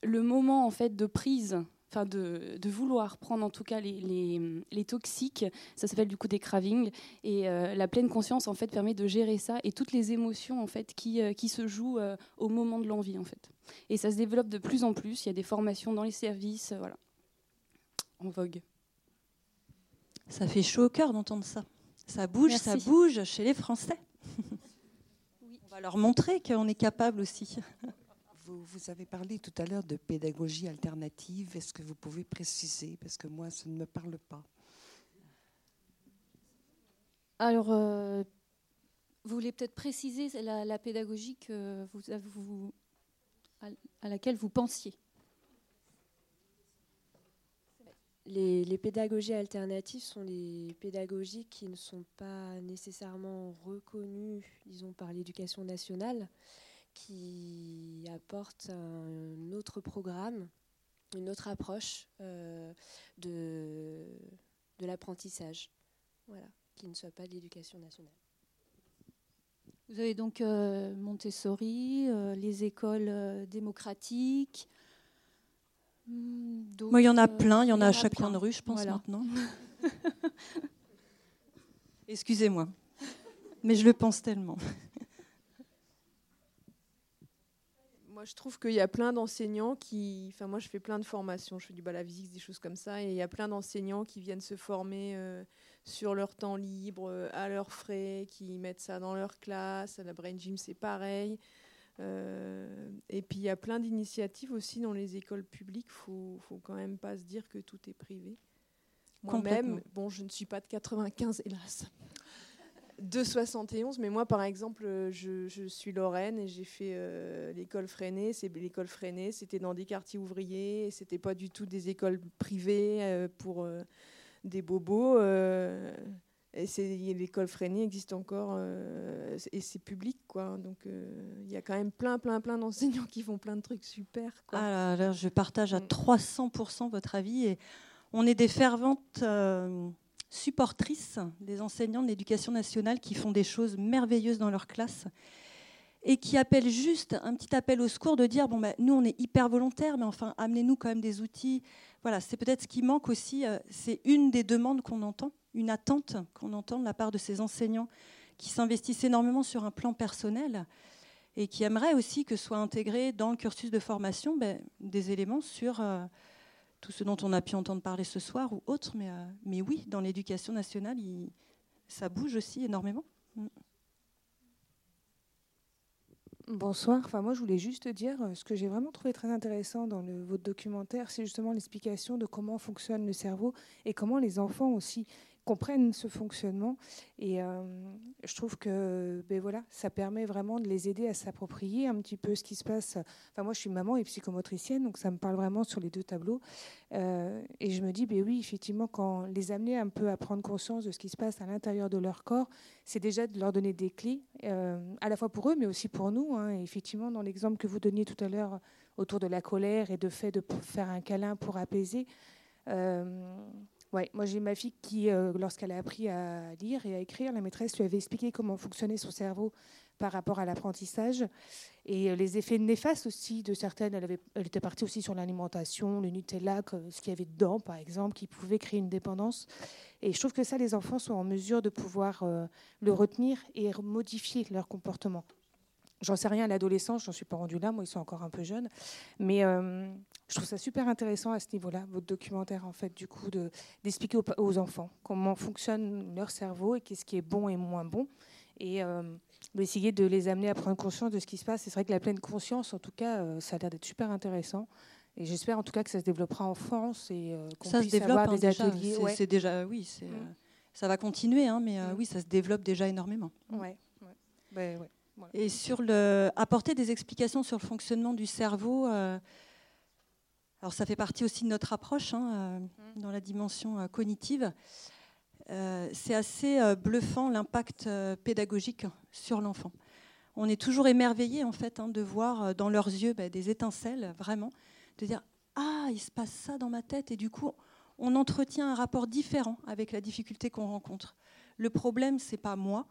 Speaker 7: le moment en fait de prise enfin de, vouloir prendre en tout cas les, toxiques, ça s'appelle du coup des cravings, et euh, la pleine conscience en fait permet de gérer ça et toutes les émotions en fait qui, euh, qui se jouent euh, au moment de l'envie en fait. Et ça se développe de plus en plus, il y a des formations dans les services, voilà, en vogue.
Speaker 2: Ça fait chaud au cœur d'entendre ça. Ça bouge, ça bouge chez les Français. <laughs> On va leur montrer qu'on est capable aussi.
Speaker 8: Vous, vous, avez parlé tout à l'heure de pédagogie alternative. Est-ce que vous pouvez préciser? Parce que moi, ça ne me parle pas.
Speaker 1: Alors, euh, vous voulez peut-être préciser la, la pédagogie que vous, vous, à laquelle vous pensiez?
Speaker 6: Les, les, pédagogies alternatives sont les pédagogies qui ne sont pas nécessairement reconnues, disons, par l'éducation nationale, qui apportent un autre programme, une autre approche euh, de, de l'apprentissage, voilà, qui ne soit pas de l'éducation nationale.
Speaker 1: Vous avez donc euh, Montessori, euh, les écoles démocratiques.
Speaker 2: Hmm, Moi, il y en a plein, il y en a à chaque coin de rue, je pense, maintenant. <laughs> Excusez-moi, mais je le pense tellement.
Speaker 9: Moi, je trouve qu'il y a plein d'enseignants qui. Enfin, moi, je fais plein de formations, je fais du balavisix, des choses comme ça, et il y a plein d'enseignants qui viennent se former sur leur temps libre, euh, à leurs frais, qui mettent ça dans leur classe. À la Brain Gym, c'est pareil. Euh, et puis il y a plein d'initiatives aussi dans les écoles publiques. Il faut, faut quand même pas se dire que tout est privé. Moi-même, bon, je ne suis pas de 95, hélas, de 71, mais moi, par exemple, je, je suis Lorraine et j'ai fait euh, l'école freinée. C'est l'école freinée, c'était dans des quartiers ouvriers, c'était pas du tout des écoles privées pour des bobos. Euh, et l'école freinée existe encore euh, et c'est public quoi donc euh, il y a quand même plein plein plein d'enseignants qui font plein de trucs super quoi.
Speaker 2: Ah je partage à 300% mm. votre avis et on est des ferventes supportrices des enseignants de l'éducation nationale qui font des choses merveilleuses dans leur classe et qui appellent juste un petit appel au secours de dire bon ben, nous on est hyper volontaires mais enfin amenez-nous quand même des outils voilà, c'est peut-être ce qui manque aussi. Euh, c'est une des demandes qu'on entend, une attente qu'on entend de la part de ces enseignants qui s'investissent énormément sur un plan personnel et qui aimeraient aussi que soient intégrés dans le cursus de formation ben, des éléments sur euh, tout ce dont on a pu entendre parler ce soir ou autre. Mais, euh, oui, dans l'éducation nationale, ça bouge aussi énormément. Mm.
Speaker 10: Bonsoir. Enfin, moi, je voulais juste dire euh, ce que j'ai vraiment trouvé très intéressant dans votre documentaire, c'est justement l'explication de comment fonctionne le cerveau et comment les enfants aussi comprennent ce fonctionnement. Et euh, je trouve que ben voilà, ça permet vraiment de les aider à s'approprier un petit peu ce qui se passe. Enfin, moi, je suis maman et psychomotricienne, donc ça me parle vraiment sur les deux tableaux. Euh, et je me dis, ben oui, effectivement, quand les amener un peu à prendre conscience de ce qui se passe à l'intérieur de leur corps, c'est déjà de leur donner des clés, euh, à la fois pour eux, mais aussi pour nous. Hein. Et effectivement, dans l'exemple que vous donniez tout à l'heure autour de la colère et de fait de faire un câlin pour apaiser. Ouais, moi j'ai ma fille qui, euh, lorsqu'elle a appris à lire et à écrire, la maîtresse lui avait expliqué comment fonctionnait son cerveau par rapport à l'apprentissage et euh, les effets néfastes aussi de certaines. Elle, avait, elle était partie aussi sur l'alimentation, le Nutella, ce qu'il y avait dedans par exemple, qui pouvait créer une dépendance. Et je trouve que ça, les enfants sont en mesure de pouvoir euh, le retenir et modifier leur comportement. J'en sais rien à l'adolescence, j'en suis pas rendue là, moi ils sont encore un peu jeunes, mais euh, je trouve ça super intéressant à ce niveau-là, votre documentaire en fait, du coup, d'expliquer aux, enfants comment fonctionne leur cerveau et qu'est-ce qui est bon et moins bon, et euh, d'essayer de les amener à prendre conscience de ce qui se passe. C'est vrai que la pleine conscience, en tout cas, euh, ça a l'air d'être super intéressant. Et j'espère en tout cas que ça se développera en France et qu'on puisse se développe, avoir des hein, ateliers.
Speaker 2: C'est déjà, oui, mm. ça va continuer, hein, mais mm. oui, ça se développe déjà énormément.
Speaker 10: Ouais. ouais. Ben, ouais.
Speaker 2: Et sur le, apporter des explications sur le fonctionnement du cerveau, euh, alors ça fait partie aussi de notre approche hein, euh, mmh. dans la dimension euh, cognitive. c'est assez bluffant l'impact pédagogique sur l'enfant. On est toujours émerveillé en fait hein, de voir dans leurs yeux bah, des étincelles, vraiment, de dire ah il se passe ça dans ma tête et du coup on entretient un rapport différent avec la difficulté qu'on rencontre. Le problème c'est pas moi,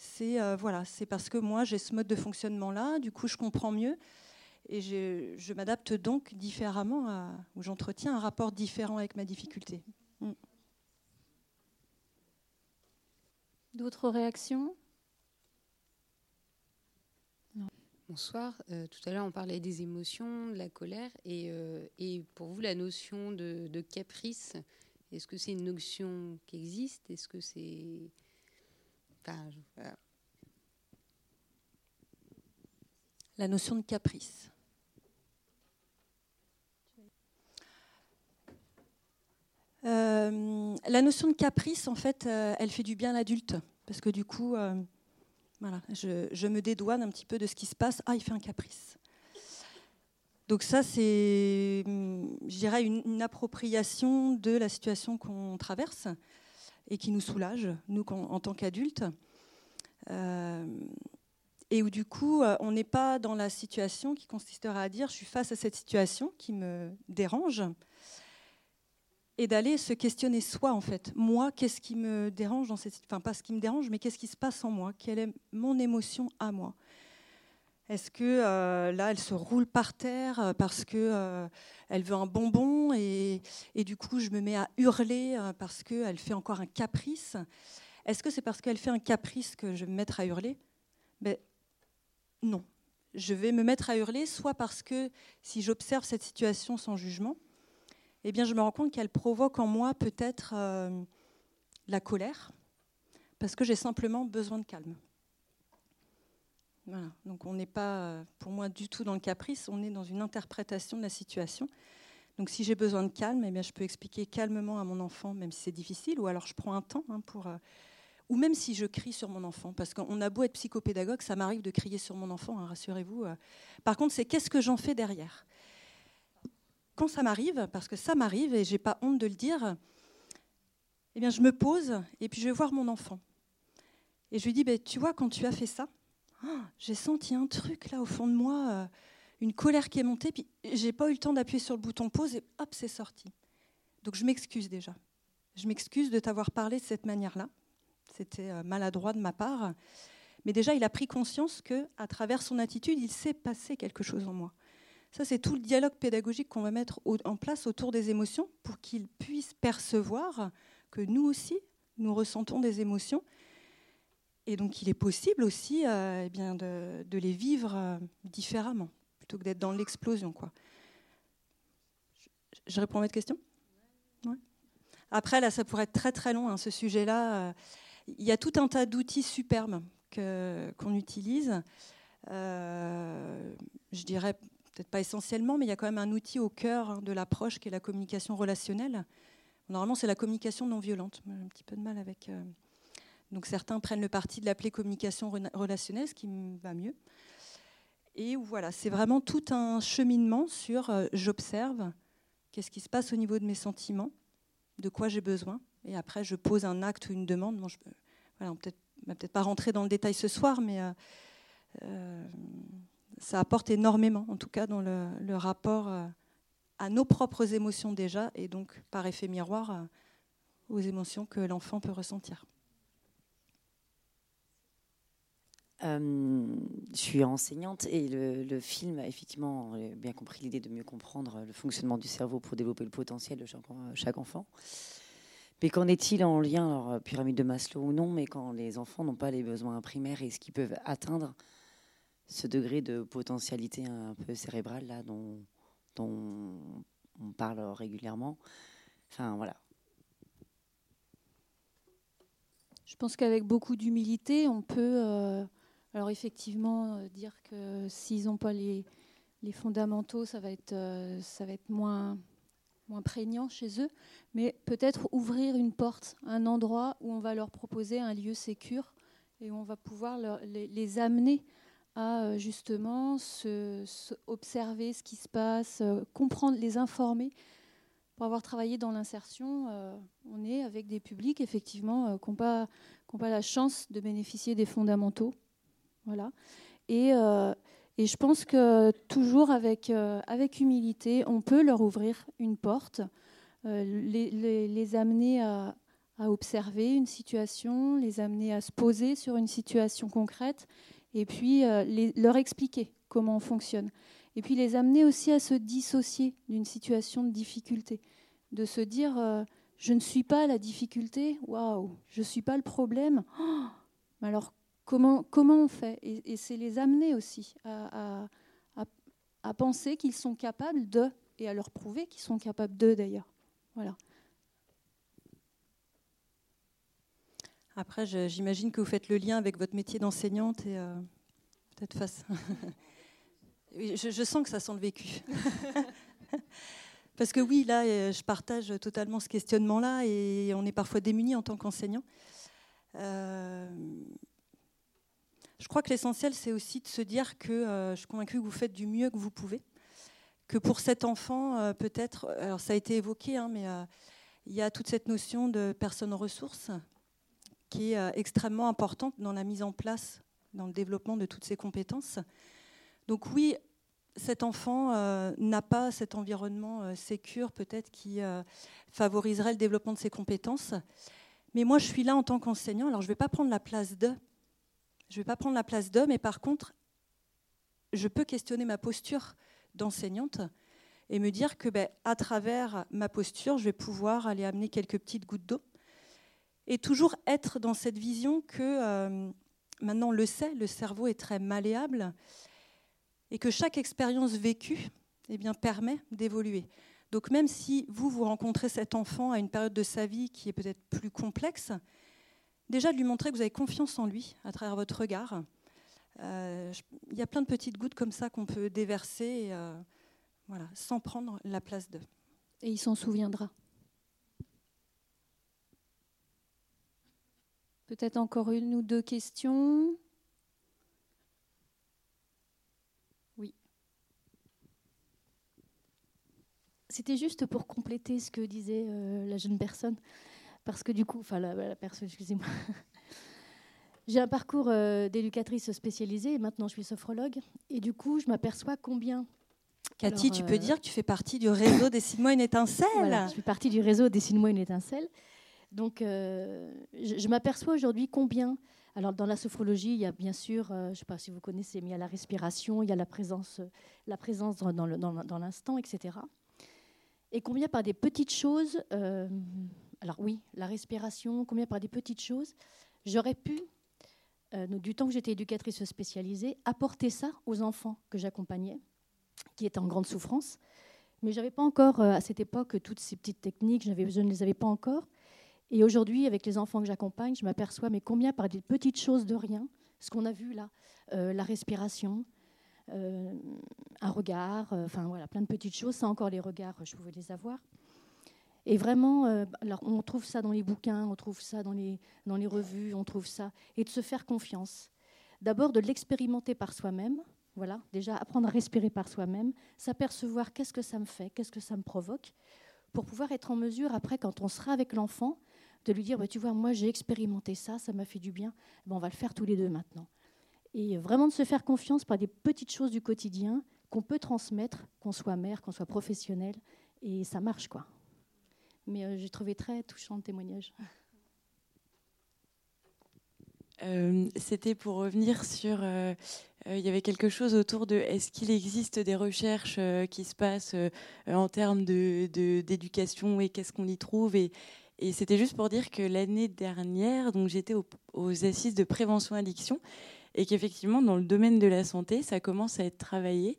Speaker 2: c'est euh, voilà, c'est parce que moi j'ai ce mode de fonctionnement là, du coup je comprends mieux et je, m'adapte donc différemment à, ou j'entretiens un rapport différent avec ma difficulté. Mm.
Speaker 1: D'autres réactions?
Speaker 11: Bonsoir. Euh, tout à l'heure, on parlait des émotions, de la colère. Et, euh, et pour vous, la notion de, de caprice, est-ce que c'est une notion qui existe? Est-ce que c'est
Speaker 2: la notion de caprice. Euh, la notion de caprice, en fait, euh, elle fait du bien à l'adulte. Parce que du coup, euh, voilà, je, me dédouane un petit peu de ce qui se passe. Ah, il fait un caprice. Donc ça, c'est, je dirais, une, appropriation de la situation qu'on traverse et qui nous soulage, nous, en tant qu'adultes. et où du coup, on n'est pas dans la situation qui consistera à dire, je suis face à cette situation qui me dérange et d'aller se questionner soi en fait. Moi, qu'est-ce qui me dérange dans cette enfin pas ce qui me dérange, mais qu'est-ce qui se passe en moi? Quelle est mon émotion à moi? Est-ce que euh, là, elle se roule par terre euh, parce que euh, elle veut un bonbon et, du coup, je me mets à hurler parce qu'elle fait encore un caprice? Est-ce que c'est parce qu'elle fait un caprice que je vais me mettre à hurler? Ben, Non. Je vais me mettre à hurler soit parce que si j'observe cette situation sans jugement, eh bien, je me rends compte qu'elle provoque en moi peut-être la colère, parce que j'ai simplement besoin de calme. Donc on n'est pas, euh, pour moi, du tout dans le caprice, on est dans une interprétation de la situation. Donc si j'ai besoin de calme, eh bien, je peux expliquer calmement à mon enfant, même si c'est difficile, ou alors je prends un temps hein, pour... Euh, ou même si je crie sur mon enfant, parce qu'on a beau être psychopédagogue, ça m'arrive de crier sur mon enfant, hein, rassurez-vous. Par contre, c'est qu'est-ce que j'en fais derrière? Quand ça m'arrive, parce que ça m'arrive et j'ai pas honte de le dire, eh bien, je me pose et puis je vais voir mon enfant. Et je lui dis, ben, tu vois, quand tu as fait ça, oh, j'ai senti un truc là au fond de moi, euh, une colère qui est montée, puis j'ai pas eu le temps d'appuyer sur le bouton pause et hop, c'est sorti. Donc je m'excuse déjà. Je m'excuse de t'avoir parlé de cette manière-là. C'était euh, maladroit de ma part. Mais déjà, il a pris conscience que, à travers son attitude, il s'est passé quelque chose en moi. Ça, c'est tout le dialogue pédagogique qu'on va mettre en place autour des émotions pour qu'ils puissent percevoir que nous aussi, nous ressentons des émotions. Et donc, il est possible aussi euh, eh bien, de, les vivre euh, différemment, plutôt que d'être dans l'explosion. Quoi. Je, réponds à votre question? Après, là, ça pourrait être très très long, hein, ce sujet-là. Il y a tout un tas d'outils superbes qu'on utilise. Euh, je dirais peut-être pas essentiellement, mais il y a quand même un outil au cœur hein, de l'approche qui est la communication relationnelle. Normalement, c'est la communication non violente. J'ai un petit peu de mal avec. Euh, donc certains prennent le parti de l'appeler communication relationnelle, ce qui va mieux. Et voilà, c'est vraiment tout un cheminement sur euh, j'observe, qu'est-ce qui se passe au niveau de mes sentiments, de quoi j'ai besoin, et après je pose un acte ou une demande. Bon, je, on ne va peut-être pas rentrer dans le détail ce soir, mais euh, ça apporte énormément, en tout cas dans le, rapport euh, à nos propres émotions déjà, et donc par effet miroir euh, aux émotions que l'enfant peut ressentir.
Speaker 12: Euh, je suis enseignante et le, film a effectivement bien compris l'idée de mieux comprendre le fonctionnement du cerveau pour développer le potentiel de chaque, enfant. Mais qu'en est-il en lien, alors, pyramide de Maslow ou non, mais quand les enfants n'ont pas les besoins primaires et ce qu'ils peuvent atteindre ce degré de potentialité un peu cérébrale là dont, on parle régulièrement. Enfin voilà.
Speaker 1: Je pense qu'avec beaucoup d'humilité, on peut, euh, alors effectivement, euh, dire que s'ils n'ont pas les, fondamentaux, ça va être, euh, ça va être moins, moins prégnant chez eux, mais peut-être ouvrir une porte, un endroit où on va leur proposer un lieu sécur et où on va pouvoir les, les, amener à euh, justement se, observer ce qui se passe, comprendre, les informer. Pour avoir travaillé dans l'insertion, on est avec des publics effectivement qui n'ont pas, la chance de bénéficier des fondamentaux. Voilà. Et, je pense que toujours avec, avec humilité, on peut leur ouvrir une porte, les, les, amener à, observer une situation, les amener à se poser sur une situation concrète et puis euh, leur expliquer comment on fonctionne. Et puis les amener aussi à se dissocier d'une situation de difficulté, de se dire euh, je ne suis pas la difficulté, waouh, je ne suis pas le problème. Oh, alors comment, on fait Et, c'est les amener aussi à, penser qu'ils sont capables de, et à leur prouver qu'ils sont capables de d'ailleurs. Voilà.
Speaker 2: Après, j'imagine que vous faites le lien avec votre métier d'enseignante et euh, peut-être face. <laughs> je, je, sens que ça sent le vécu. <laughs> Parce que oui, là, euh, je partage totalement ce questionnement-là et on est parfois démunis en tant qu'enseignant. Euh, je crois que l'essentiel, c'est aussi de se dire que euh, je suis convaincue que vous faites du mieux que vous pouvez. Que pour cet enfant, peut-être, alors ça a été évoqué, hein, mais il y a toute cette notion de personne ressource qui est extrêmement importante dans la mise en place, dans le développement de toutes ces compétences. Donc oui, cet enfant euh, n'a pas cet environnement euh, peut-être qui euh, favoriserait le développement de ses compétences. Mais moi, je suis là en tant qu'enseignant. Alors, je ne vais pas prendre la place d'eux. Je ne vais pas prendre la place d'eux, mais par contre, je peux questionner ma posture d'enseignante et me dire que, ben, à travers ma posture, je vais pouvoir aller amener quelques petites gouttes d'eau et toujours être dans cette vision que maintenant on le sait, le cerveau est très malléable et que chaque expérience vécue eh bien, permet d'évoluer. Donc même si vous, vous rencontrez cet enfant à une période de sa vie qui est peut-être plus complexe, déjà de lui montrer que vous avez confiance en lui à travers votre regard. Euh, il y a plein de petites gouttes comme ça qu'on peut déverser euh, voilà, sans prendre la place d'eux.
Speaker 1: Et il s'en souviendra. Peut-être encore une ou deux questions
Speaker 13: C'était juste pour compléter ce que disait euh, la jeune personne, parce que du coup, enfin la, personne, excusez-moi. <laughs> J'ai un parcours euh, d'éducatrice spécialisée et maintenant je suis sophrologue. Et du coup, je m'aperçois combien.
Speaker 2: Cathy, tu peux euh, dire que tu fais partie du réseau Dessine-moi une étincelle.
Speaker 13: Voilà, je fais partie du réseau Dessine-moi une étincelle. Donc, je, je m'aperçois aujourd'hui combien. Alors, dans la sophrologie, il y a bien sûr, je ne sais pas si vous connaissez, mais il y a la respiration, il y a la présence, la présence dans, l'instant, etc et combien par des petites choses, euh, alors oui, la respiration, combien par des petites choses, j'aurais pu, euh, du temps que j'étais éducatrice spécialisée, apporter ça aux enfants que j'accompagnais, qui étaient en grande souffrance. Mais je n'avais pas encore, euh, à cette époque, toutes ces petites techniques, je ne les avais pas encore. Et aujourd'hui, avec les enfants que j'accompagne, je m'aperçois, mais combien par des petites choses de rien, ce qu'on a vu là, la respiration, euh, un regard, euh, enfin voilà, plein de petites choses. Ça encore, les regards, je pouvais les avoir. Et vraiment, euh, on trouve ça dans les bouquins, on trouve ça dans les, dans les revues, on trouve ça. Et de se faire confiance. D'abord, de l'expérimenter par soi-même. Voilà, déjà apprendre à respirer par soi-même, s'apercevoir qu'est-ce que ça me fait, qu'est-ce que ça me provoque, pour pouvoir être en mesure, après, quand on sera avec l'enfant, de lui dire bah, Tu vois, moi j'ai expérimenté ça, ça m'a fait du bien, bon, on va le faire tous les deux maintenant et vraiment de se faire confiance par des petites choses du quotidien qu'on peut transmettre, qu'on soit mère, qu'on soit professionnel, et ça marche quoi. Mais euh, j'ai trouvé très touchant le témoignage. <laughs>
Speaker 14: Euh, c'était pour revenir sur. Euh, il y avait quelque chose autour de est-ce qu'il existe des recherches qui se passent en termes d'éducation de, et qu'est-ce qu'on y trouve et, et c'était juste pour dire que l'année dernière, donc j'étais aux assises de prévention addiction et qu'effectivement, dans le domaine de la santé, ça commence à être travaillé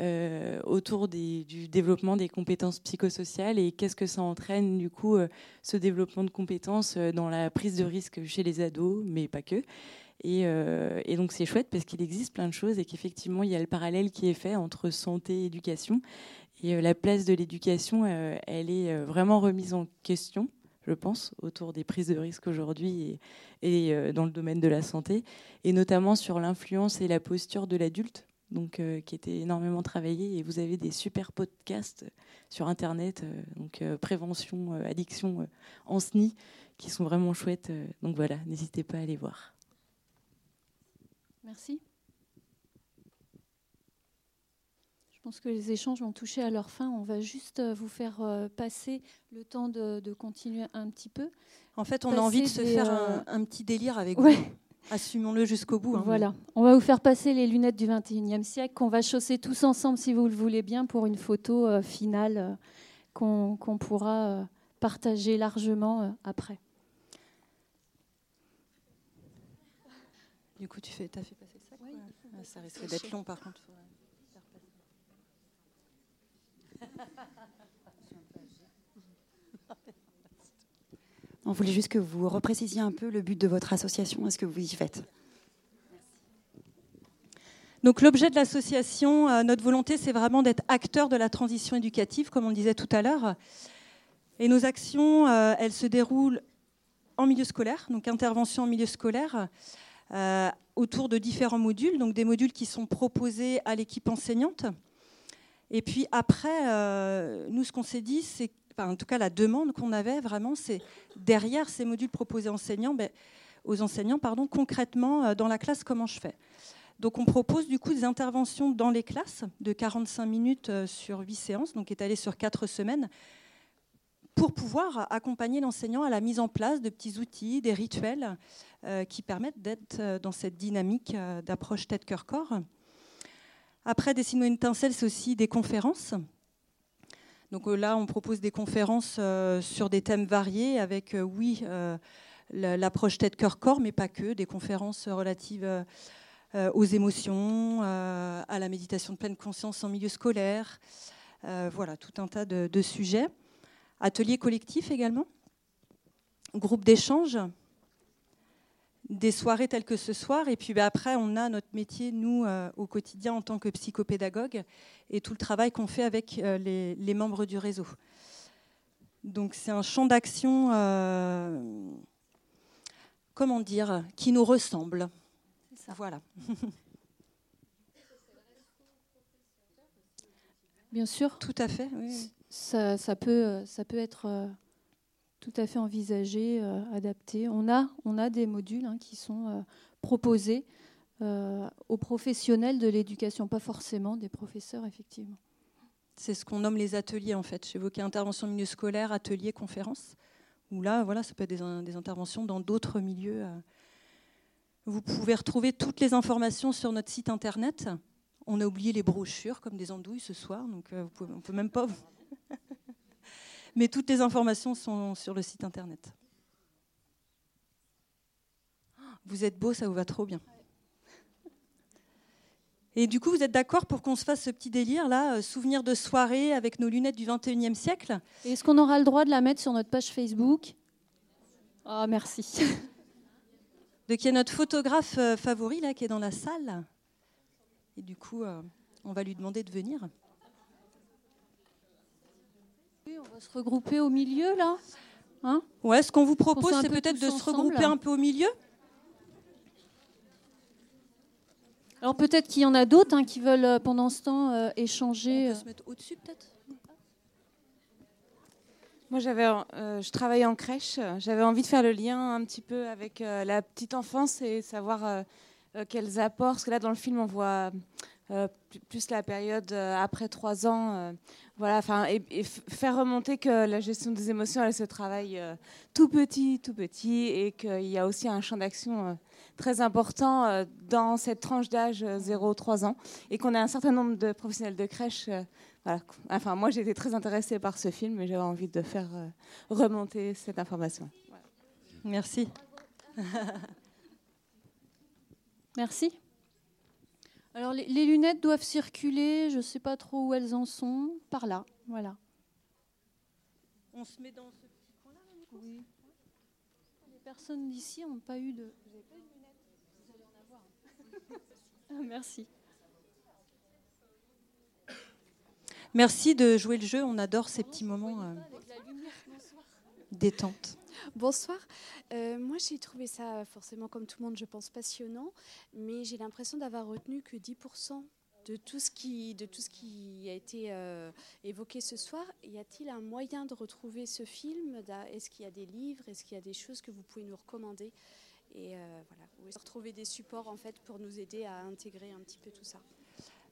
Speaker 14: euh, autour du développement des compétences psychosociales et qu'est-ce que ça entraîne, du coup, euh, ce développement de compétences euh, dans la prise de risque chez les ados, mais pas que. Et, donc, c'est chouette parce qu'il existe plein de choses et qu'effectivement, il y a le parallèle qui est fait entre santé et éducation. Et la place de l'éducation, elle est vraiment remise en question je pense, autour des prises de risques aujourd'hui et, dans le domaine de la santé, et notamment sur l'influence et la posture de l'adulte, donc euh, qui était énormément travaillé. Et vous avez des super podcasts sur Internet, euh, donc prévention, addiction en SNI, qui sont vraiment chouettes. donc voilà, n'hésitez pas à aller voir.
Speaker 1: Merci. Je pense que les échanges ont touché à leur fin. On va juste euh, vous faire euh, passer le temps de, continuer un petit peu.
Speaker 2: En fait, on a envie de se faire euh, un, petit délire avec vous. Assumons-le jusqu'au bout. Hein.
Speaker 1: Voilà. On va vous faire passer les lunettes du 21e siècle qu'on va chausser tous ensemble, si vous le voulez bien, pour une photo finale qu'on pourra partager largement après.
Speaker 2: Du coup, tu fais, as fait passer ça oui. Ah, ça risque d'être long, par contre. <laughs>
Speaker 15: On voulait juste que vous reprécisiez un peu le but de votre association et ce que vous y faites.
Speaker 2: Donc l'objet de l'association, euh, notre volonté, c'est vraiment d'être acteur de la transition éducative, comme on le disait tout à l'heure. Et nos actions, euh, elles se déroulent en milieu scolaire, donc intervention en milieu scolaire, euh, autour de différents modules, donc des modules qui sont proposés à l'équipe enseignante. Et puis après, nous, ce qu'on s'est dit, c'est, en tout cas la demande qu'on avait vraiment, c'est derrière ces modules proposés ben, aux enseignants, pardon, concrètement dans la classe, comment je fais. Donc on propose du coup des interventions dans les classes de 45 minutes euh, sur 8 séances, donc étalées sur 4 semaines, pour pouvoir accompagner l'enseignant à la mise en place de petits outils, des rituels euh, qui permettent d'être euh, dans cette dynamique d'approche tête-cœur-corps. Après, Dessine-moi une étincelle, c'est aussi des conférences. Donc là, on propose des conférences sur des thèmes variés avec, oui, l'approche tête-cœur-corps, mais pas que, des conférences relatives euh, aux émotions, euh, à la méditation de pleine conscience en milieu scolaire. Euh, voilà, tout un tas de, sujets. Ateliers collectifs également, groupe d'échange, des soirées telles que ce soir. Et puis ben, après, on a notre métier, nous, au quotidien, en tant que psychopédagogue, et tout le travail qu'on fait avec les, les, membres du réseau. Donc c'est un champ d'action, comment dire, qui nous ressemble. Voilà.
Speaker 1: Bien sûr.
Speaker 2: Tout à fait.
Speaker 1: Ça, peut, ça peut être euh, tout à fait envisagé, euh, adapté. On a, on a des modules hein, qui sont euh, proposés aux professionnels de l'éducation, pas forcément des professeurs, effectivement.
Speaker 2: C'est ce qu'on nomme les ateliers, en fait. J'évoquais intervention milieu scolaire, atelier, conférence. Où là, voilà, ça peut être des, interventions dans d'autres milieux. Vous pouvez retrouver toutes les informations sur notre site internet. On a oublié les brochures comme des andouilles ce soir, donc euh, on ne peut même pas. Mais toutes les informations sont sur le site internet. Vous êtes beau, ça vous va trop bien. Et du coup, vous êtes d'accord pour qu'on se fasse ce petit délire là, euh, souvenir de soirée avec nos lunettes du 21e siècle?
Speaker 1: Est-ce qu'on aura le droit de la mettre sur notre page Facebook? Ah, merci.
Speaker 2: de qui est notre photographe euh, favori là, qui est dans la salle. Et du coup, euh, on va lui demander de venir.
Speaker 1: On va se regrouper au milieu là.
Speaker 2: Hein? Ouais, ce qu'on vous propose, c'est peut-être de se regrouper un peu au milieu?
Speaker 1: Alors peut-être qu'il y en a d'autres hein, qui veulent euh, pendant ce temps échanger.
Speaker 2: On peut se mettre au-dessus peut-être?
Speaker 16: Moi, j'avais, euh, je travaille en crèche. J'avais envie de faire le lien un petit peu avec euh, la petite enfance et savoir euh, quels apports. Parce que là, dans le film, on voit plus la période après trois ans. voilà, enfin, et, faire remonter que la gestion des émotions, elle se travaille tout petit, tout petit, et qu'il y a aussi un champ d'action très important dans cette tranche d'âge 0-3 ans, et qu'on a un certain nombre de professionnels de crèche Enfin, moi, j'étais très intéressée par ce film et j'avais envie de faire euh, remonter cette information.
Speaker 2: Merci.
Speaker 1: Merci. Alors, les, lunettes doivent circuler, je ne sais pas trop où elles en sont, par là, voilà.
Speaker 2: On se met dans ce petit coin-là,
Speaker 1: Oui. Les personnes d'ici n'ont pas eu de... Vous n'avez pas eu de lunettes Vous allez en avoir. Ah, merci.
Speaker 2: Merci de jouer le jeu. On adore ces petits moments euh, détente.
Speaker 17: Bonsoir. Euh, moi, j'ai trouvé ça forcément, comme tout le monde, je pense, passionnant, mais j'ai l'impression d'avoir retenu que 10% de tout ce qui, de tout ce qui a été euh, évoqué ce soir. Y a-t-il un moyen de retrouver ce film? Est-ce qu'il y a des livres? Est-ce qu'il y a des choses que vous pouvez nous recommander? Et vous retrouver des supports en fait pour nous aider à intégrer un petit peu tout ça?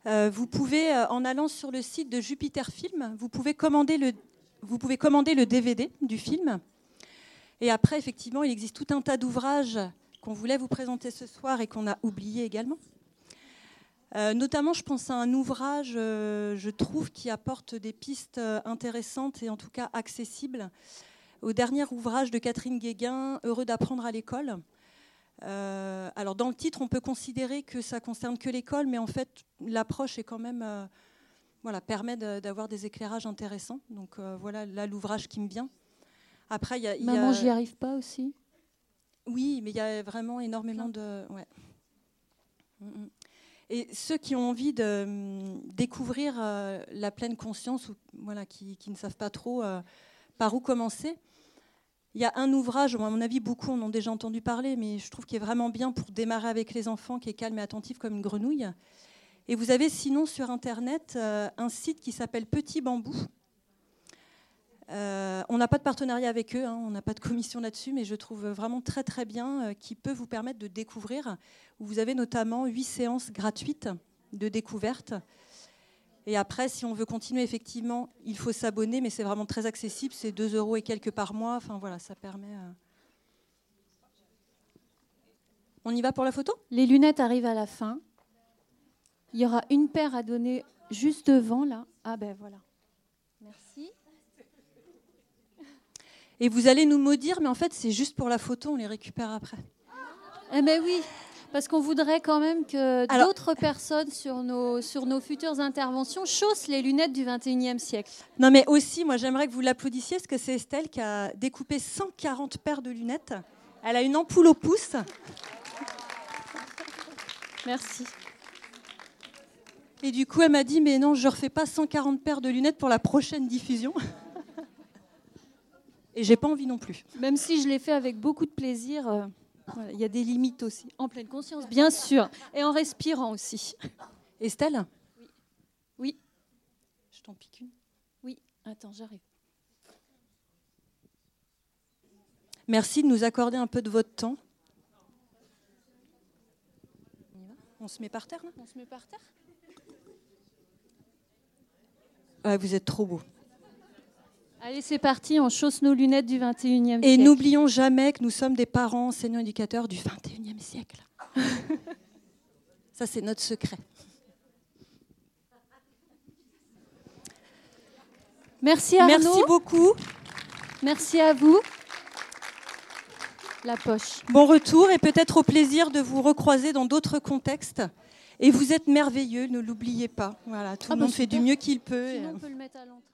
Speaker 2: Euh, vous pouvez, euh, en allant sur le site de Jupiter Film, vous pouvez commander le, vous pouvez commander le DVD du film. Et après, effectivement, il existe tout un tas d'ouvrages qu'on voulait vous présenter ce soir et qu'on a oublié également. Euh, notamment, je pense à un ouvrage, je trouve, qui apporte des pistes intéressantes et en tout cas accessibles. Au dernier ouvrage de Catherine Guéguin, Heureux d'apprendre à l'école, euh, alors dans le titre, on peut considérer que ça concerne que l'école, mais en fait, l'approche est quand même, euh, voilà, permet d'avoir des éclairages intéressants. Donc euh, voilà, là l'ouvrage qui me vient.
Speaker 1: Après, il y a, Maman, j'y arrive pas aussi?
Speaker 2: Oui, mais il y a vraiment énormément de, ouais. Mm, mm. Et ceux qui ont envie de hum, découvrir euh, la pleine conscience, ou voilà, qui, qui ne savent pas trop euh, par où commencer, il y a un ouvrage, à mon avis, beaucoup en ont déjà entendu parler, mais je trouve qu'il est vraiment bien pour démarrer avec les enfants, qui est calme et attentif comme une grenouille. Et vous avez sinon sur Internet euh, un site qui s'appelle Petit Bambou. Euh, on n'a pas de partenariat avec eux, hein, on n'a pas de commission là-dessus, mais je trouve vraiment très très bien euh, qui peut vous permettre de découvrir. Vous avez notamment huit séances gratuites de découverte. Et après, si on veut continuer, effectivement, il faut s'abonner, mais c'est vraiment très accessible. C'est 2 euros et quelques par mois. Enfin voilà, ça permet. euh. On y va pour la photo?
Speaker 1: Les lunettes arrivent à la fin. Il y aura une paire à donner juste devant, là. Ah ben voilà. Merci.
Speaker 2: Et vous allez nous maudire, mais en fait, c'est juste pour la photo, on les récupère après.
Speaker 1: Eh ben oui, parce qu'on voudrait quand même que d'autres personnes sur nos, sur nos futures interventions chaussent les lunettes du 21e siècle.
Speaker 2: Non, mais aussi, moi, j'aimerais que vous l'applaudissiez, parce que c'est Estelle qui a découpé 140 paires de lunettes. Elle a une ampoule au pouce.
Speaker 1: Merci.
Speaker 2: Et du coup, elle m'a dit, mais non, je ne refais pas 140 paires de lunettes pour la prochaine diffusion. Et j'ai pas envie non plus.
Speaker 1: Même si je l'ai fait avec beaucoup de plaisir, euh, voilà, il y a des limites aussi. En pleine conscience, bien sûr. Et en respirant aussi.
Speaker 2: Estelle?
Speaker 1: Oui.
Speaker 2: Je t'en pique une.
Speaker 1: Oui, attends, j'arrive.
Speaker 2: Merci de nous accorder un peu de votre temps. On se met par terre là
Speaker 1: On se met par terre?
Speaker 2: Vous êtes trop beau.
Speaker 1: Allez, c'est parti, on chausse nos lunettes du 21e
Speaker 2: Et
Speaker 1: siècle.
Speaker 2: n'oublions jamais que nous sommes des parents, enseignants, éducateurs du 21e siècle. <laughs> Ça, c'est notre secret.
Speaker 1: Merci Arnaud.
Speaker 2: Merci beaucoup.
Speaker 1: Merci à vous. La poche.
Speaker 2: Bon retour et peut-être au plaisir de vous recroiser dans d'autres contextes. Et vous êtes merveilleux, ne l'oubliez pas. Voilà, tout
Speaker 1: Ah
Speaker 2: le
Speaker 1: bah
Speaker 2: monde fait du mieux qu'il peut.
Speaker 1: Sinon,
Speaker 2: et-
Speaker 1: on peut le mettre à l'entrée.